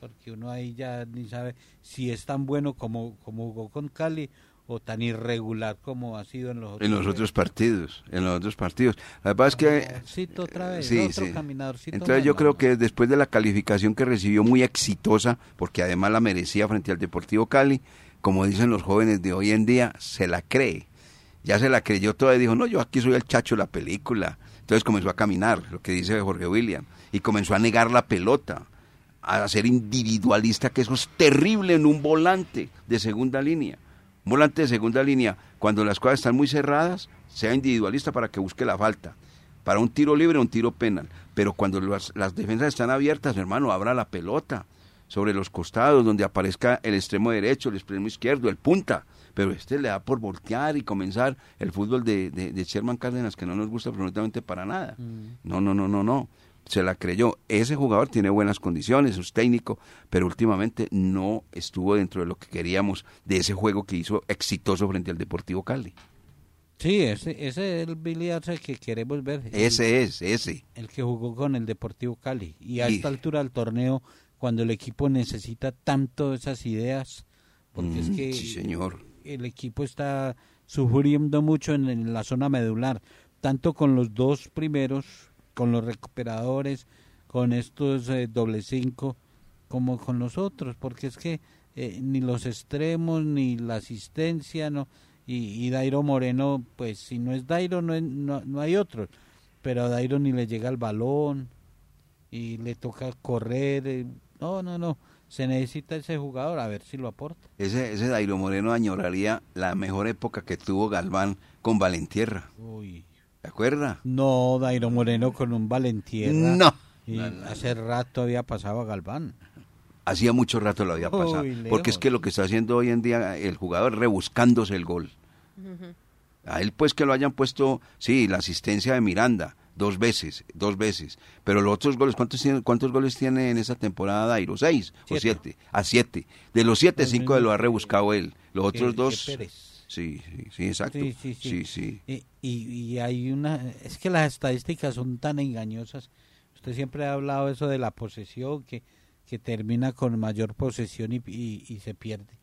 Porque uno ahí ya ni sabe si es tan bueno como, como jugó con Cali o tan irregular como ha sido en los otros. En los otros partidos, en los otros partidos. La verdad es que... Otra vez, Sí, otro sí. caminadorcito Entonces yo creo que después de la calificación que recibió muy exitosa, porque además la merecía frente al Deportivo Cali, como dicen los jóvenes de hoy en día, se la cree. Ya se la creyó toda y dijo, no, yo aquí soy el chacho de la película. Entonces comenzó a caminar, lo que dice Jorge William, y comenzó a negar la pelota, a ser individualista, que eso es terrible en un volante de segunda línea. Un volante de segunda línea, cuando las cosas están muy cerradas, sea individualista para que busque la falta. Para un tiro libre, un tiro penal. Pero cuando las, las defensas están abiertas, hermano, abra la pelota sobre los costados, donde aparezca el extremo derecho, el extremo izquierdo, el punta. Pero este le da por voltear y comenzar el fútbol de, de, de Sherman Cárdenas, que no nos gusta absolutamente para nada. No, no, no, no, no. Se la creyó. Ese jugador tiene buenas condiciones, es técnico, pero últimamente no estuvo dentro de lo que queríamos de ese juego que hizo exitoso frente al Deportivo Cali. Sí, ese, ese es el Billy Arce que queremos ver. Ese es, ese. El que jugó con el Deportivo Cali. Y a Y- esta altura del torneo, cuando el equipo necesita tanto esas ideas, porque es Mm, que sí, señor. el equipo está sufriendo mucho en, en la zona medular, tanto con los dos primeros, con los recuperadores, con estos eh, doble cinco, como con los otros, porque es que eh, ni los extremos, ni la asistencia, no Y, y Dairo Moreno, pues si no es Dairo, no, es- no, no hay otro. Pero a Dairo ni le llega el balón y le toca correr. eh, No, no, no. Se necesita ese jugador, a ver si lo aporta. Ese, ese Dairo Moreno añoraría la mejor época que tuvo Galván con Valentierra. Uy. ¿Te acuerdas? No, Dairo Moreno con un Valentierra. No. Y No, no, hace rato había pasado a Galván. Hacía mucho rato lo había pasado. Uy, porque es que lo que está haciendo hoy en día el jugador es rebuscándose el gol. A él pues que lo hayan puesto, sí, la asistencia de Miranda, dos veces, dos veces. Pero los otros goles, ¿cuántos, tiene, cuántos goles tiene en esa temporada Dairo? ¿Seis o Siete. A siete. De los siete, Los cinco lo ha rebuscado él. Los otros que dos... Pérez. Sí, sí, sí, exacto. Sí, sí, sí. sí, sí. Y, y, y hay una... Es que las estadísticas son tan engañosas. Usted siempre ha hablado eso de la posesión, que, que termina con mayor posesión y, y, y se pierde.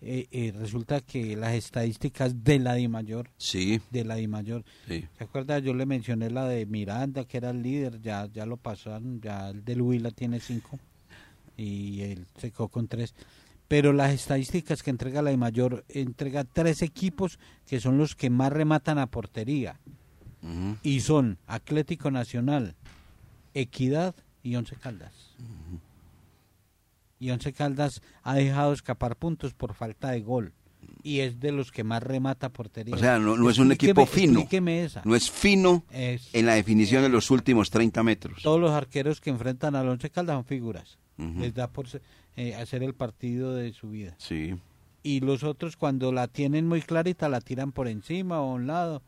Eh, eh, resulta que las estadísticas de la Di Mayor, Sí, de la Di Mayor, sí. ¿se acuerda? Yo le mencioné la de Miranda, que era el líder, ya, ya lo pasaron, ya el del Huila tiene cinco y él se quedó con tres. Pero las estadísticas que entrega la de mayor, entrega tres equipos que son los que más rematan a portería. Ujú. Y son Atlético Nacional, Equidad y Once Caldas. Y Once Caldas ha dejado escapar puntos por falta de gol. Y es de los que más remata portería. O sea, no, no es un equipo fino. esa. No es fino Es- en la definición de los últimos 30 metros. todos los arqueros que enfrentan al Once Caldas son figuras. Les da por eh, hacer el partido de su vida. Sí. Y los otros cuando la tienen muy clarita la tiran por encima o a un lado.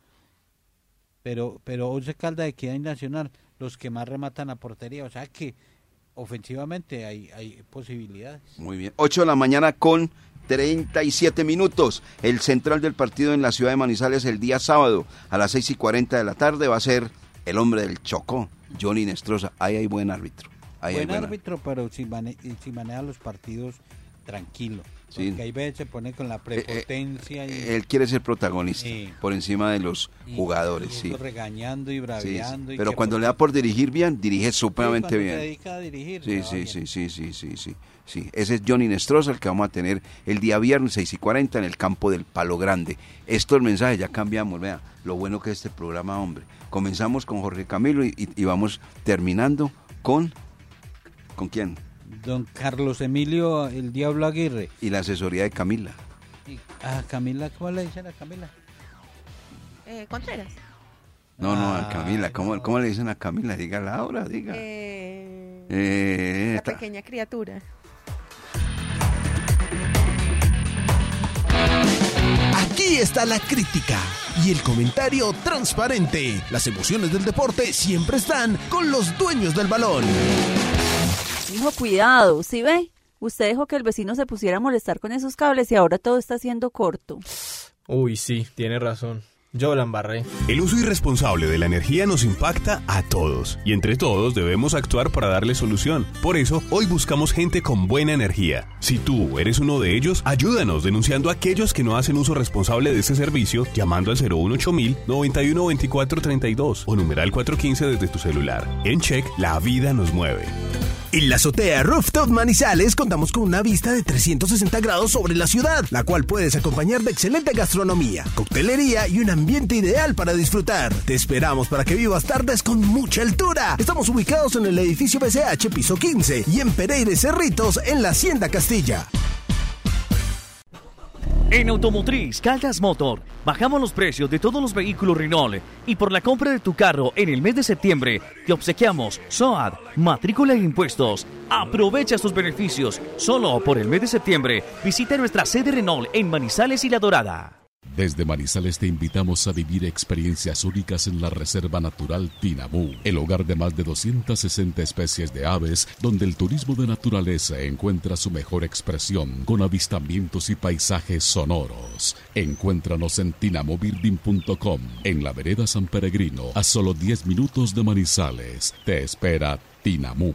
Pero pero Once Caldas, Equidad y Nacional, los que más rematan a portería. O sea que ofensivamente hay, hay posibilidades. Muy bien. 8 de la mañana con 37 minutos. El central del partido en la ciudad de Manizales el día sábado a las 6 y 40 de la tarde va a ser el hombre del Chocó, Johnny Nestroza. Ahí hay buen árbitro. Ahí hay Buen buen árbitro, pero si, mane- si maneja los partidos tranquilo. Sí. Porque veces se pone con la prepotencia y, Él quiere ser protagonista Sí. por encima de los y- jugadores. y sí. regañando y Sí, sí. Pero cuando por- le da por dirigir bien, dirige supremamente cuando se bien. dedica a dirigir, Sí, sí, bien. sí, sí, sí, sí, sí, sí. Ese es Johnny Nestroza, el que vamos a tener el día viernes 6 y 40 en el campo del Palo Grande. Estos mensajes ya cambiamos, vea, lo bueno que es este programa, hombre. Comenzamos con Jorge Camilo y vamos terminando con... ¿Con quién? Don Carlos Emilio, el Diablo Aguirre. Y la asesoría de Camila. Y- ah, Camila, ¿cómo le dicen a Camila? Eh, Contreras. No, no, a Ah, Camila. ¿Cómo, ¿Cómo le dicen a Camila? Diga Laura, diga. Eh, Eh, la pequeña criatura. Aquí está la crítica y el comentario transparente. Las emociones del deporte siempre están con los dueños del balón. Hijo, cuidado, ¿sí ve? Usted dejó que el vecino se pusiera a molestar con esos cables y ahora todo está siendo corto. Uy, sí, tiene razón. Yo la embarré. El uso irresponsable de la energía nos impacta a todos y entre todos debemos actuar para darle solución. Por eso, hoy buscamos gente con buena energía. Si tú eres uno de ellos, ayúdanos denunciando a aquellos que no hacen uso responsable de este servicio llamando al 018000 912432 o numeral 415 desde tu celular. En Check, la vida nos mueve. En la azotea Rooftop Manizales contamos con una vista de 360 grados sobre la ciudad, la cual puedes acompañar de excelente gastronomía, coctelería y un ambiente ideal para disfrutar. Te esperamos para que vivas tardes con mucha altura. Estamos ubicados en el edificio BCH piso 15 y en Pereira y Cerritos en la Hacienda Castilla. En Automotriz Caldas Motor bajamos los precios de todos los vehículos Renault y por la compra de tu carro en el mes de septiembre te obsequiamos SOAD, matrícula e impuestos. Aprovecha estos beneficios solo por el mes de septiembre. Visita nuestra sede Renault en Manizales y La Dorada. Desde Manizales te invitamos a vivir experiencias únicas en la Reserva Natural Tinamú, el hogar de más de 260 especies de aves, donde el turismo de naturaleza encuentra su mejor expresión con avistamientos y paisajes sonoros. Encuéntranos en tinamobuilding.com, en la vereda San Peregrino, a solo 10 minutos de Manizales. Te espera Tinamú.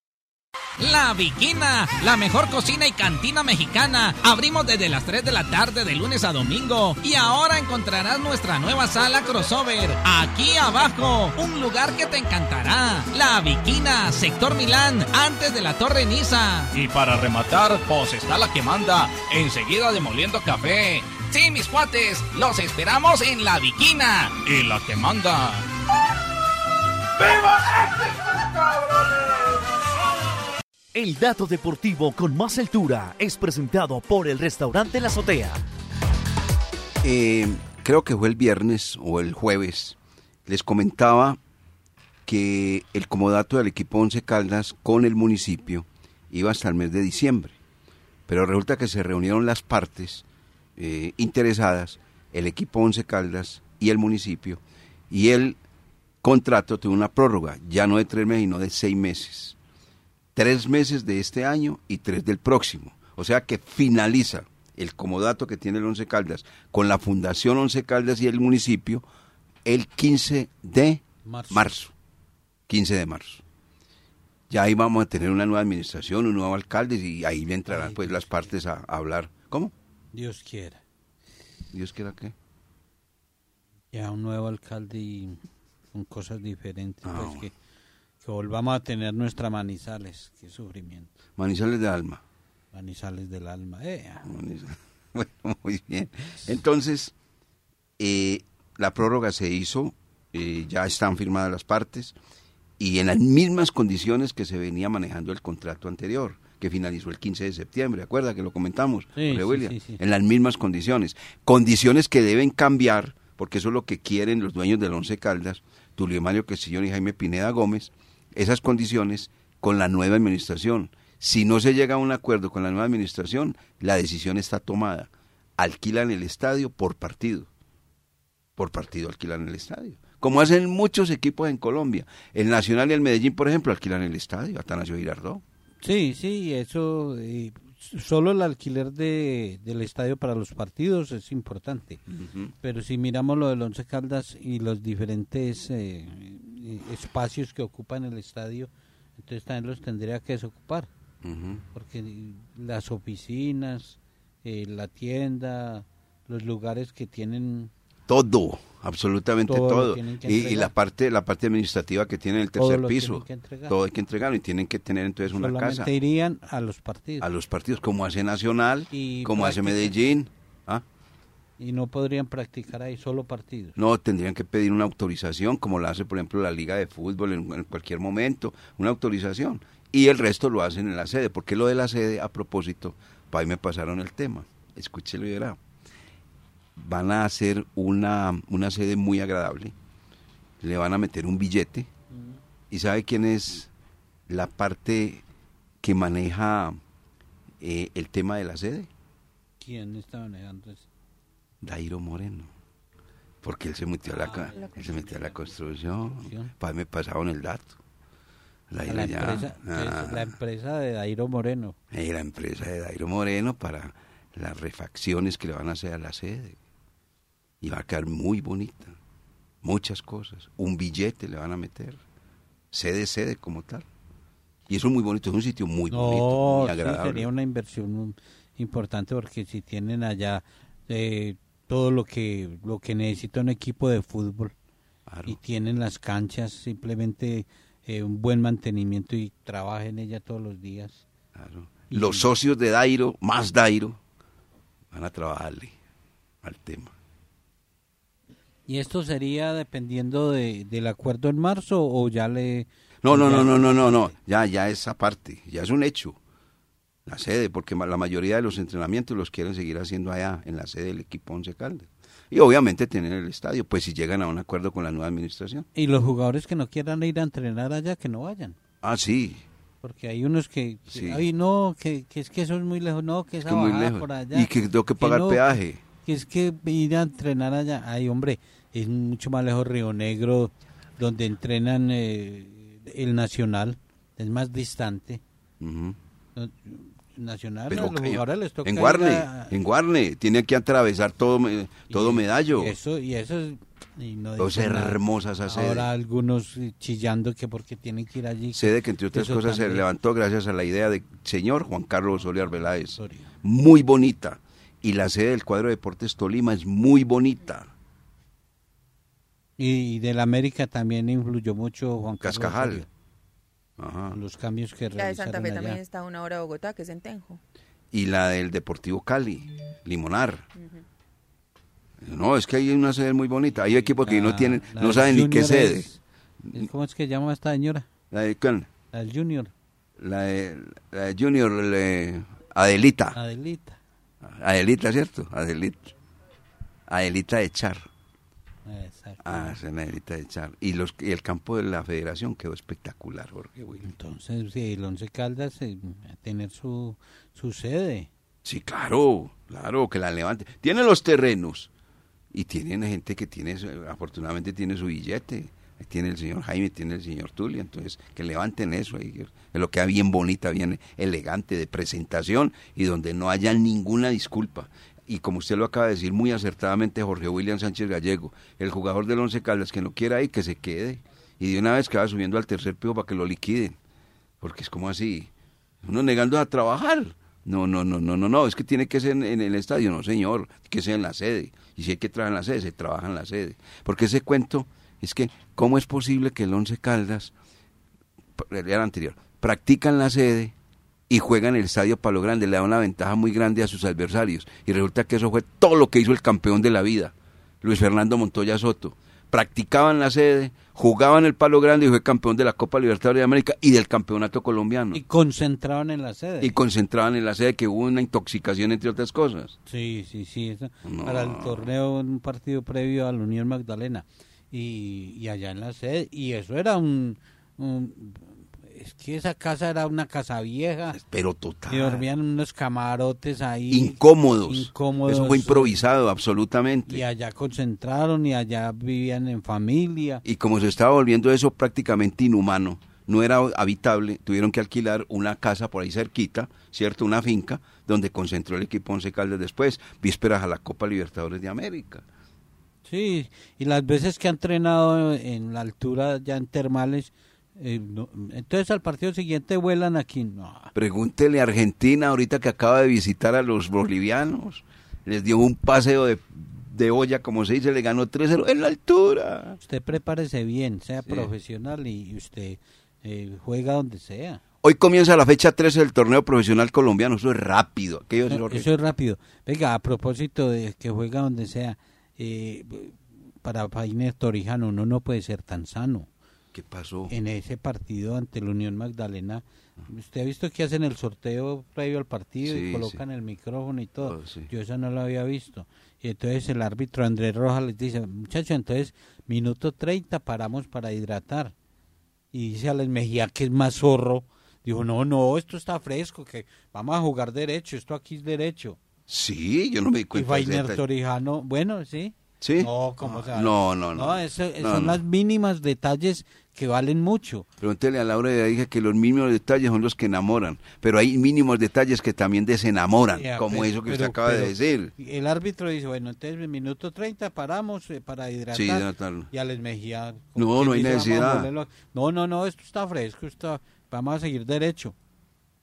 La Viquina, la mejor cocina y cantina mexicana. Abrimos desde las 3 de la tarde de lunes a domingo. Y ahora encontrarás nuestra nueva sala crossover. Aquí abajo, un lugar que te encantará. La Viquina, sector Milán, antes de la Torre Niza. Y para rematar, pues está la que manda, enseguida demoliendo café. Sí, mis cuates, los esperamos en La Viquina. Y la que manda. El dato deportivo con más altura es presentado por el restaurante La Azotea. Eh, creo que fue el viernes o el jueves, les comentaba que el comodato del equipo Once Caldas con el municipio iba hasta el mes de diciembre. Pero resulta que se reunieron las partes eh, interesadas, el equipo Once Caldas y el municipio, y el contrato tuvo una prórroga, ya no de tres meses, sino de seis meses. Tres meses de este año y tres del próximo. O sea que finaliza el comodato que tiene el Once Caldas con la Fundación Once Caldas y el municipio el 15 de Marzo. marzo. 15 de marzo. Ya ahí vamos a tener una nueva administración, un nuevo alcalde y ahí le entrarán pues las partes a, a hablar. ¿Cómo? Dios quiera. Dios quiera que. Ya un nuevo alcalde y con cosas diferentes. Ah, pues, bueno. que, que volvamos a tener nuestra Manizales. Qué sufrimiento. Manizales de Alma. Manizales del alma. Eh, Bueno, muy bien. Entonces, eh, la prórroga se hizo, eh, ya están firmadas las partes y en las mismas condiciones que se venía manejando el contrato anterior, que finalizó el 15 de septiembre. ¿Acuerda que lo comentamos, Sí, William? sí, sí. En las mismas condiciones. Condiciones que deben cambiar, porque eso es lo que quieren los dueños del Once Caldas, Tulio Mario Castellón y Jaime Pineda Gómez, esas condiciones con la nueva administración. Si no se llega a un acuerdo con la nueva administración, la decisión está tomada. Alquilan el estadio por partido. Por partido alquilan el estadio. Como hacen muchos equipos en Colombia. El Nacional y el Medellín, por ejemplo, alquilan el estadio. Atanasio Girardot. Sí, sí, eso. eh, solo el alquiler de, del estadio para los partidos es importante. Pero si miramos lo del Once Caldas y los diferentes eh, eh, espacios que ocupan el estadio, entonces también los tendría que desocupar. Porque las oficinas, eh, la tienda, los lugares que tienen Todo, absolutamente Todo todo. Y, la parte la parte administrativa que tiene el Todo tercer lo piso. todo hay que entregarlo y tienen que tener entonces una solamente casa. irían a los partidos A los partidos, como hace Nacional, Y como hace Medellín. ¿ah? y no podrían practicar ahí solo partidos. No, tendrían que pedir una autorización, como la hace, por ejemplo, la Liga de Fútbol en, en cualquier momento, una autorización. Y el resto lo hacen en la sede. porque lo de la sede? A propósito, para ahí me pasaron el tema. Escúchelo y verá. Van a hacer una, una sede muy agradable. Le van a meter un billete. ¿Y sabe quién es la parte que maneja eh, el tema de la sede? ¿Quién está manejando eso? Dairo Moreno. Porque él se metió a la, la él se metió a la construcción. Para me pasaron el dato. La, empresa, ah, la empresa de Dairo Moreno. eh, la empresa de Dairo Moreno para las refacciones que le van a hacer a la sede. Y va a quedar muy bonita. Muchas cosas. Un billete le van a meter. Sede, sede como tal. Y eso es muy bonito. Es un sitio muy bonito, muy sí, agradable. sería una inversión importante porque si tienen allá eh, todo lo que lo que necesita un equipo de fútbol y tienen las canchas simplemente eh, un buen mantenimiento y trabaja en ella todos los días. Y- Los socios de Dairo, más Dairo, van a trabajarle al tema. ¿Y esto sería dependiendo de, del acuerdo en marzo o ya le No, no, no, no, no, no, no. Ya, ya es aparte, ya es un hecho. La sede, porque la mayoría de los entrenamientos los quieren seguir haciendo allá, en la sede del equipo Once Caldas. Y obviamente tener el estadio, pues si llegan a un acuerdo con la nueva administración. Y los jugadores que no quieran ir a entrenar allá, que no vayan. Ah, sí. Porque hay unos que, que, Sí. ay, no, que, que es que eso es muy lejos, no, que Es esa que muy lejos. por allá. Y que tengo que pagar no, peaje. Que es que ir a entrenar allá, ay, hombre, es mucho más lejos Río Negro, donde entrenan eh, el Nacional, es más distante. No, Nacional, Pero a los que- jugadores les toca en Guarne, a- en Guarne, tiene que atravesar todo, todo medallo. Y eso, y eso es... y no Pues dicen nada. hermosa esa sede. Ahora algunos eh, chillando que porque tienen que ir allí. Sede que entre otras cosas se levantó gracias a la idea del señor Juan Carlos Osorio Arbeláez. Muy bonita. Y la sede del cuadro de Deportes Tolima es muy bonita. Y, y del América también influyó mucho Juan Carlos Cascajal. Osorio, Ajá. Los cambios que La de Santa Fe allá. también está a una hora de Bogotá, que es en Tenjo. Y la del Deportivo Cali, Limonar. No, es que hay una sede muy bonita. Hay equipos que no tienen, no saben ni qué sede. es- es- ¿Cómo es que llama esta señora? La de quién? La del Junior. La de, la de Junior, la de Adelita. Adelita. Adelita, ¿cierto? Adelita. Adelita de Char. Exacto. Ah, es la Adelita de Char. Y, los, y el campo de la federación quedó espectacular, Jorge. Entonces, sí, el Once Caldas eh, a tener su, su sede. Sí, claro, claro, que la levante. Tiene los terrenos y tienen gente que tiene, afortunadamente tiene su billete. Ahí Tiene el señor Jaime, tiene el señor Tulio, entonces que levanten eso ahí, que lo queda bien bonita, bien elegante, de presentación y donde no haya ninguna disculpa. Y como usted lo acaba de decir muy acertadamente, Jorge William Sánchez Gallego, el jugador del Once Caldas, que no quiera ir, que se quede. Y de una vez que va subiendo al tercer piso para que lo liquiden. Porque es como así, uno negando a trabajar. No, no, no, no, no, no, es que tiene que ser en, en el estadio, no señor, que sea en la sede. Y si hay que trabajar en la sede, se trabaja en la sede. Porque ese cuento es que, ¿cómo es posible que el Once Caldas, el anterior, practican la sede y juegan en el estadio Palo Grande, le da una ventaja muy grande a sus adversarios? Y resulta que eso fue todo lo que hizo el campeón de la vida, Luis Fernando Montoya Soto. Practicaban la sede, jugaban el Palo Grande y fue campeón de la Copa Libertadores de América y del campeonato colombiano Y concentraban en la sede. y concentraban en la sede que hubo una intoxicación entre otras cosas. Sí, sí, sí. eso, No. Para el torneo, un partido previo a la Unión Magdalena. Y, y allá en la sede. Y eso era un, un- Es que esa casa era una casa vieja. Pero total. Y dormían unos camarotes ahí. Incómodos. Incómodos. Eso fue improvisado, absolutamente. Y allá concentraron y allá vivían en familia. Y como se estaba volviendo eso prácticamente inhumano, no era habitable, tuvieron que alquilar una casa por ahí cerquita, ¿cierto? Una finca, donde concentró el equipo Once Caldas después, vísperas a la Copa Libertadores de América. Sí, y las veces que han entrenado en la altura ya en termales, eh, no- entonces al partido siguiente vuelan aquí. No, Pregúntele a Argentina ahorita que acaba de visitar a los bolivianos, les dio un paseo de, de olla, como se dice, le ganó 3-0 en la altura. usted prepárese bien, sea profesional y, y usted eh, juega donde sea. Hoy comienza la fecha 13 del torneo profesional colombiano, eso es rápido. ¿Qué iba a decir, Eso, es rápido. Venga, a propósito de que juega donde sea, eh, para Painer Torijano uno no puede ser tan sano. ¿Qué pasó? En ese partido ante la Unión Magdalena, usted ha visto que hacen el sorteo previo al partido Sí, y colocan el micrófono y todo. Oh, sí. Yo eso no lo había visto. Y entonces el árbitro Andrés Rojas les dice, muchachos, entonces minuto 30 paramos para hidratar. Y dice Alex Mejía, que es más zorro, dijo, no, no, esto está fresco, que vamos a jugar derecho, esto aquí es derecho. Sí, yo no me di Y cuenta. ese Fainer. Torijano, bueno, sí. ¿Sí? No, ¿cómo se va? No, no, no. eso- No, son no. las mínimas detalles que valen mucho. Pregúntele a Laura de dije que los mínimos detalles son los que enamoran, pero hay mínimos detalles que también desenamoran, Ya, como pero- eso que usted pero- acaba de decir. El árbitro dice, bueno, entonces en minuto 30 paramos eh, para hidratar. Sí, hidratarlo. Y Alex Mejía... No, no hay necesidad. No, no, no, esto está fresco, está, vamos a seguir derecho.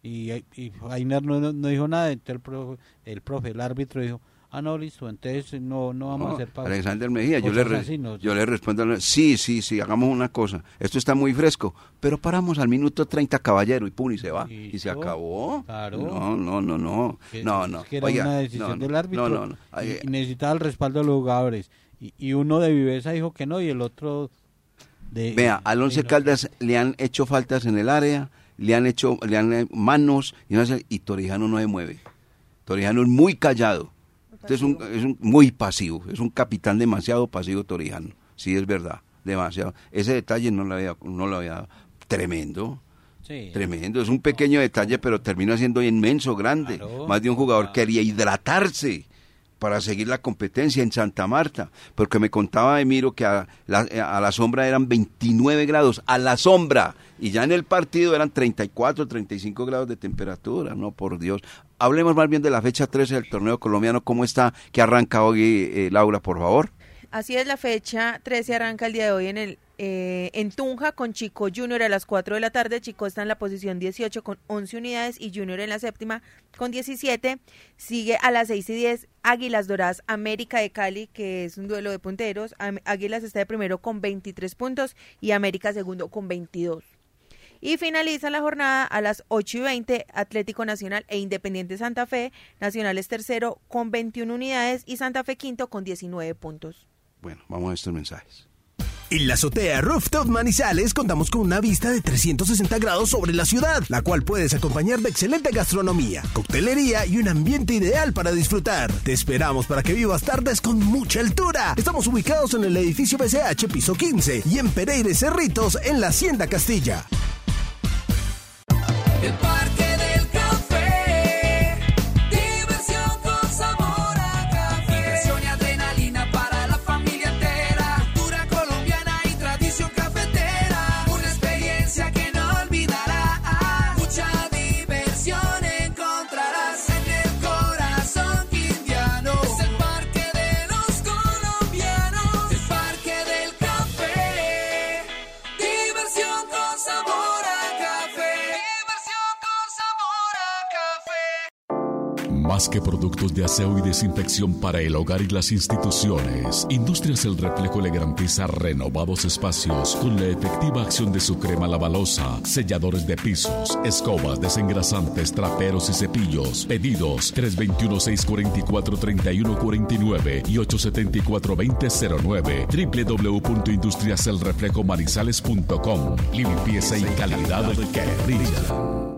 Y, y Fainer no, no- no dijo nada, entonces el profe, el profe, el árbitro dijo, ah, no, listo, entonces no, no vamos a hacer pausa. Alexander Mejía, yo le, Cosas re- así, ¿no? yo le respondo, sí, sí, sí, hagamos una cosa, esto está muy fresco, pero paramos al minuto 30, caballero, y pum, y se va, y se acabó. Claro. No, no, no, no, Que- no, no. que era Oiga, una decisión no, no, del árbitro No, no, y- necesitaba el respaldo de los jugadores y, y uno de viveza dijo que no y el otro de- Vea, al Once Caldas le han hecho faltas en el área, le han hecho le han eh, manos y, no hace- y Torijano no se mueve. Torijano es muy callado. Este es un, es un- muy pasivo, es un capitán demasiado pasivo Torijano. Sí, es verdad, demasiado. Ese detalle no lo había, no lo había dado. Tremendo. Sí. Tremendo, es un pequeño detalle, pero termina siendo inmenso, grande. Más de un jugador quería hidratarse para seguir la competencia en Santa Marta, porque me contaba Emiro que a la, a la sombra eran 29 grados, a la sombra, y ya en el partido eran 34, 35 grados de temperatura, no, por Dios. Hablemos más bien de la fecha 13 del torneo colombiano, ¿cómo está? que arranca hoy, eh, Laura, por favor? Así es, la fecha 13 arranca el día de hoy en el eh, en Tunja con Chico Junior a las 4 de la tarde. Chico está en la posición 18 con 11 unidades y Junior en la séptima con 17. Sigue a las 6 y 10 Águilas Doradas América de Cali, que es un duelo de punteros. Águilas está de primero con 23 puntos y América segundo con 22. Y finaliza la jornada a las 8 y 20 Atlético Nacional e Independiente Santa Fe. Nacional es tercero con 21 unidades y Santa Fe quinto con 19 puntos. Bueno, vamos a estos mensajes. En la azotea Rooftop Manizales contamos con una vista de 360 grados sobre la ciudad, la cual puedes acompañar de excelente gastronomía, coctelería y un ambiente ideal para disfrutar. Te esperamos para que vivas tardes con mucha altura. Estamos ubicados en el edificio BCH piso 15 y en Pereira y Cerritos en la Hacienda Castilla. El Parque Más que productos de aseo y desinfección para el hogar y las instituciones, Industrias El Reflejo le garantiza renovados espacios con la efectiva acción de su crema lavalosa, selladores de pisos, escobas, desengrasantes, traperos y cepillos. Pedidos 321-644-3149 y 874-2009 www.industriaselreflejomanizales.com Limpieza y calidad que brilla.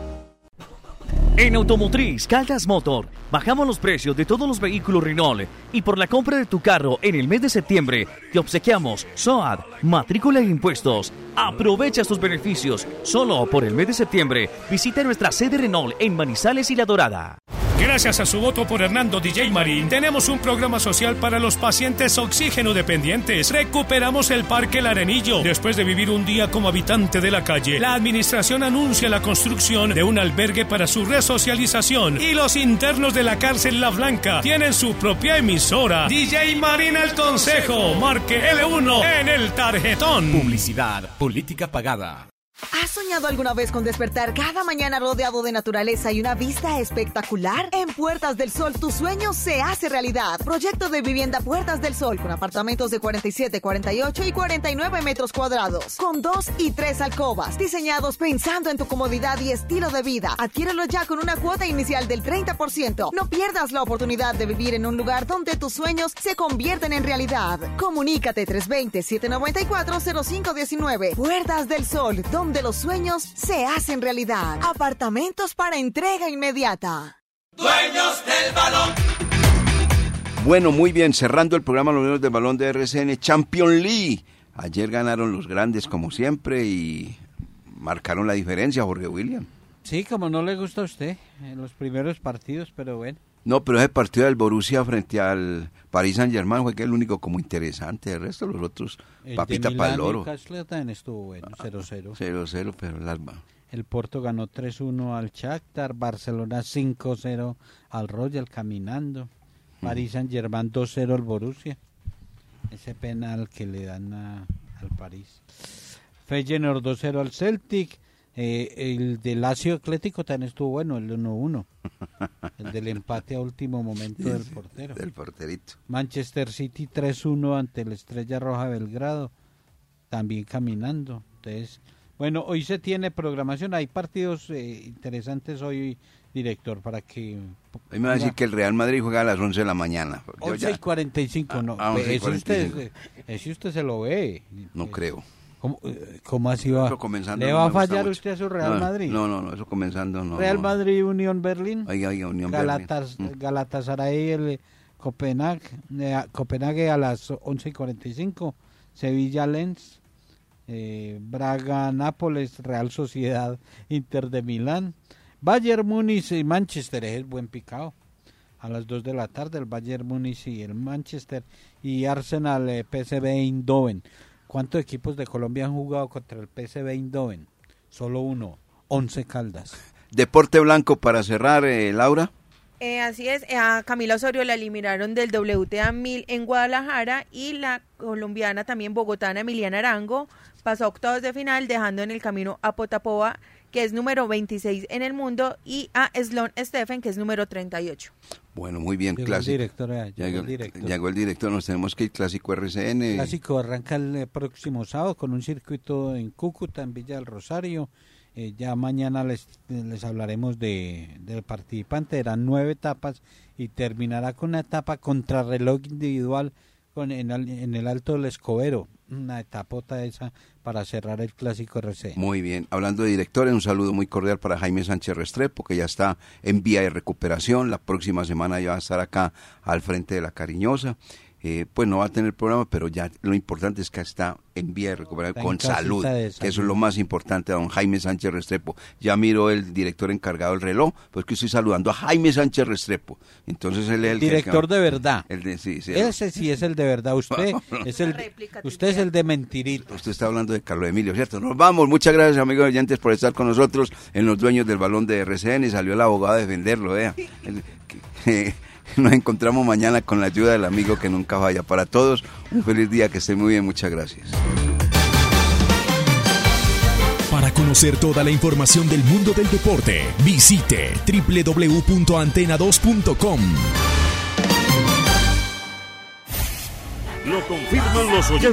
En Automotriz Caldas Motor bajamos los precios de todos los vehículos Renault y por la compra de tu carro en el mes de septiembre te obsequiamos SOAT, matrícula e impuestos. Aprovecha tus beneficios solo por el mes de septiembre. Visita nuestra sede Renault en Manizales y La Dorada. Gracias a su voto por Hernando DJ Marín, tenemos un programa social para los pacientes oxígeno dependientes. Recuperamos el Parque El Arenillo. Después de vivir un día como habitante de la calle, la administración anuncia la construcción de un albergue para su resocialización. Y los internos de la cárcel La Blanca tienen su propia emisora. DJ Marín el Consejo. Marque L1 en el tarjetón. Publicidad, política pagada. ¿Has soñado alguna vez con despertar cada mañana rodeado de naturaleza y una vista espectacular? En Puertas del Sol tu sueño se hace realidad. Proyecto de vivienda Puertas del Sol con apartamentos de 47, 48 y 49 metros cuadrados, con dos y tres alcobas, diseñados pensando en tu comodidad y estilo de vida. Adquiérelo ya con una cuota inicial del 30%. No pierdas la oportunidad de vivir en un lugar donde tus sueños se convierten en realidad. Comunícate 320-794-0519. Puertas del Sol, donde los sueños se hacen realidad. Apartamentos para entrega inmediata. Dueños del balón. Bueno, muy bien, cerrando el programa Los Niños del Balón de RCN Champion League. Ayer ganaron los grandes como siempre y marcaron la diferencia, Jorge William. Sí, como no le gusta a usted en los primeros partidos, pero bueno. No, pero ese partido del Borussia frente al Paris Saint Germain fue que el único como interesante. El resto, los otros, El papita para el oro. Newcastle también estuvo bueno, 0-0. 0-0, pero las El Porto ganó 3-1 al Shakhtar, Barcelona 5-0 al Royal caminando, Paris Saint-Germain 2-0 al Borussia. Ese penal que le dan a- al París. Feyenoord 2-0 al Celtic. Eh, el del Lazio Atlético también estuvo bueno, el 1-1. el del empate a último momento del portero. Del porterito. Manchester City 3-1 ante la Estrella Roja Belgrado. También caminando. Entonces, bueno, hoy se tiene programación. Hay partidos eh, interesantes hoy, director, para que... Hoy me va a decir que el Real Madrid juega a las 11 de la mañana. Yo 11 ya- y 45, no. Ah, 11 y eso, usted, 45. eso usted se lo ve. No creo. ¿Cómo, eh, cómo así va? Eso comenzando ¿Le no va a fallar usted a su Real No, Madrid? No, no, no, eso comenzando no. Real. Madrid, Unión Berlín. Oiga, oiga, Unión Galatas- Berlín. Mm. Galatasaray, el Copenhague, eh, Copenhague a las 11 y 45. Sevilla, Lens. eh, Braga, Nápoles, Real Sociedad, Inter de Milán. Bayern Múnich y Manchester, es buen picado. A las 2 de la tarde el Bayern Múnich y el Manchester. Y Arsenal, eh, PSV Eindhoven. ¿Cuántos equipos de Colombia han jugado contra el PSV Eindhoven? Solo uno, 11 Caldas. Deporte blanco para cerrar, eh, Laura. Eh, así es, eh, a Camila Osorio la eliminaron del WTA 1000 en Guadalajara y la colombiana también bogotana Emiliana Arango pasó a octavos de final dejando en el camino a Potapova que es número 26 en el mundo y a Sloan Stephen que es número 38. Bueno, muy bien, Llegó el clásico. director, eh, llegó Llegó, el director. llegó el director, nos tenemos que ir clásico RCN. El clásico arranca el eh, próximo sábado con un circuito en Cúcuta, en Villa del Rosario. Eh, ya mañana les, les hablaremos de, del participante. Eran nueve etapas y terminará con una etapa contrarreloj individual en el Alto del Escobero. Una etapota esa para cerrar el clásico RC. Muy bien. Hablando de directores, un saludo muy cordial para Jaime Sánchez Restrepo, que ya está en vía de recuperación. La próxima semana ya va a estar acá al frente de la Cariñosa. Eh, pues no va a tener programa, pero ya lo importante es que está en vía de en con salud, de que eso es lo más importante, don Jaime Sánchez Restrepo. Ya miró el director encargado del reloj, pues que estoy saludando a Jaime Sánchez Restrepo. Entonces él es el que- Director de verdad. El de, sí, sí, Ese sí es el de verdad. Usted es el, usted es el de mentirito. Usted está hablando de Carlos Emilio, ¿cierto? Nos vamos. Muchas gracias, amigos oyentes, por estar con nosotros en los dueños del balón de RCN. Salió el abogado a defenderlo, vea. Que- nos encontramos mañana con la ayuda del amigo que nunca falla. Para todos, un feliz día, que estén muy bien. Muchas gracias. Para conocer toda la información del mundo del deporte, visite www.antena2.com. Lo confirman los oyentes.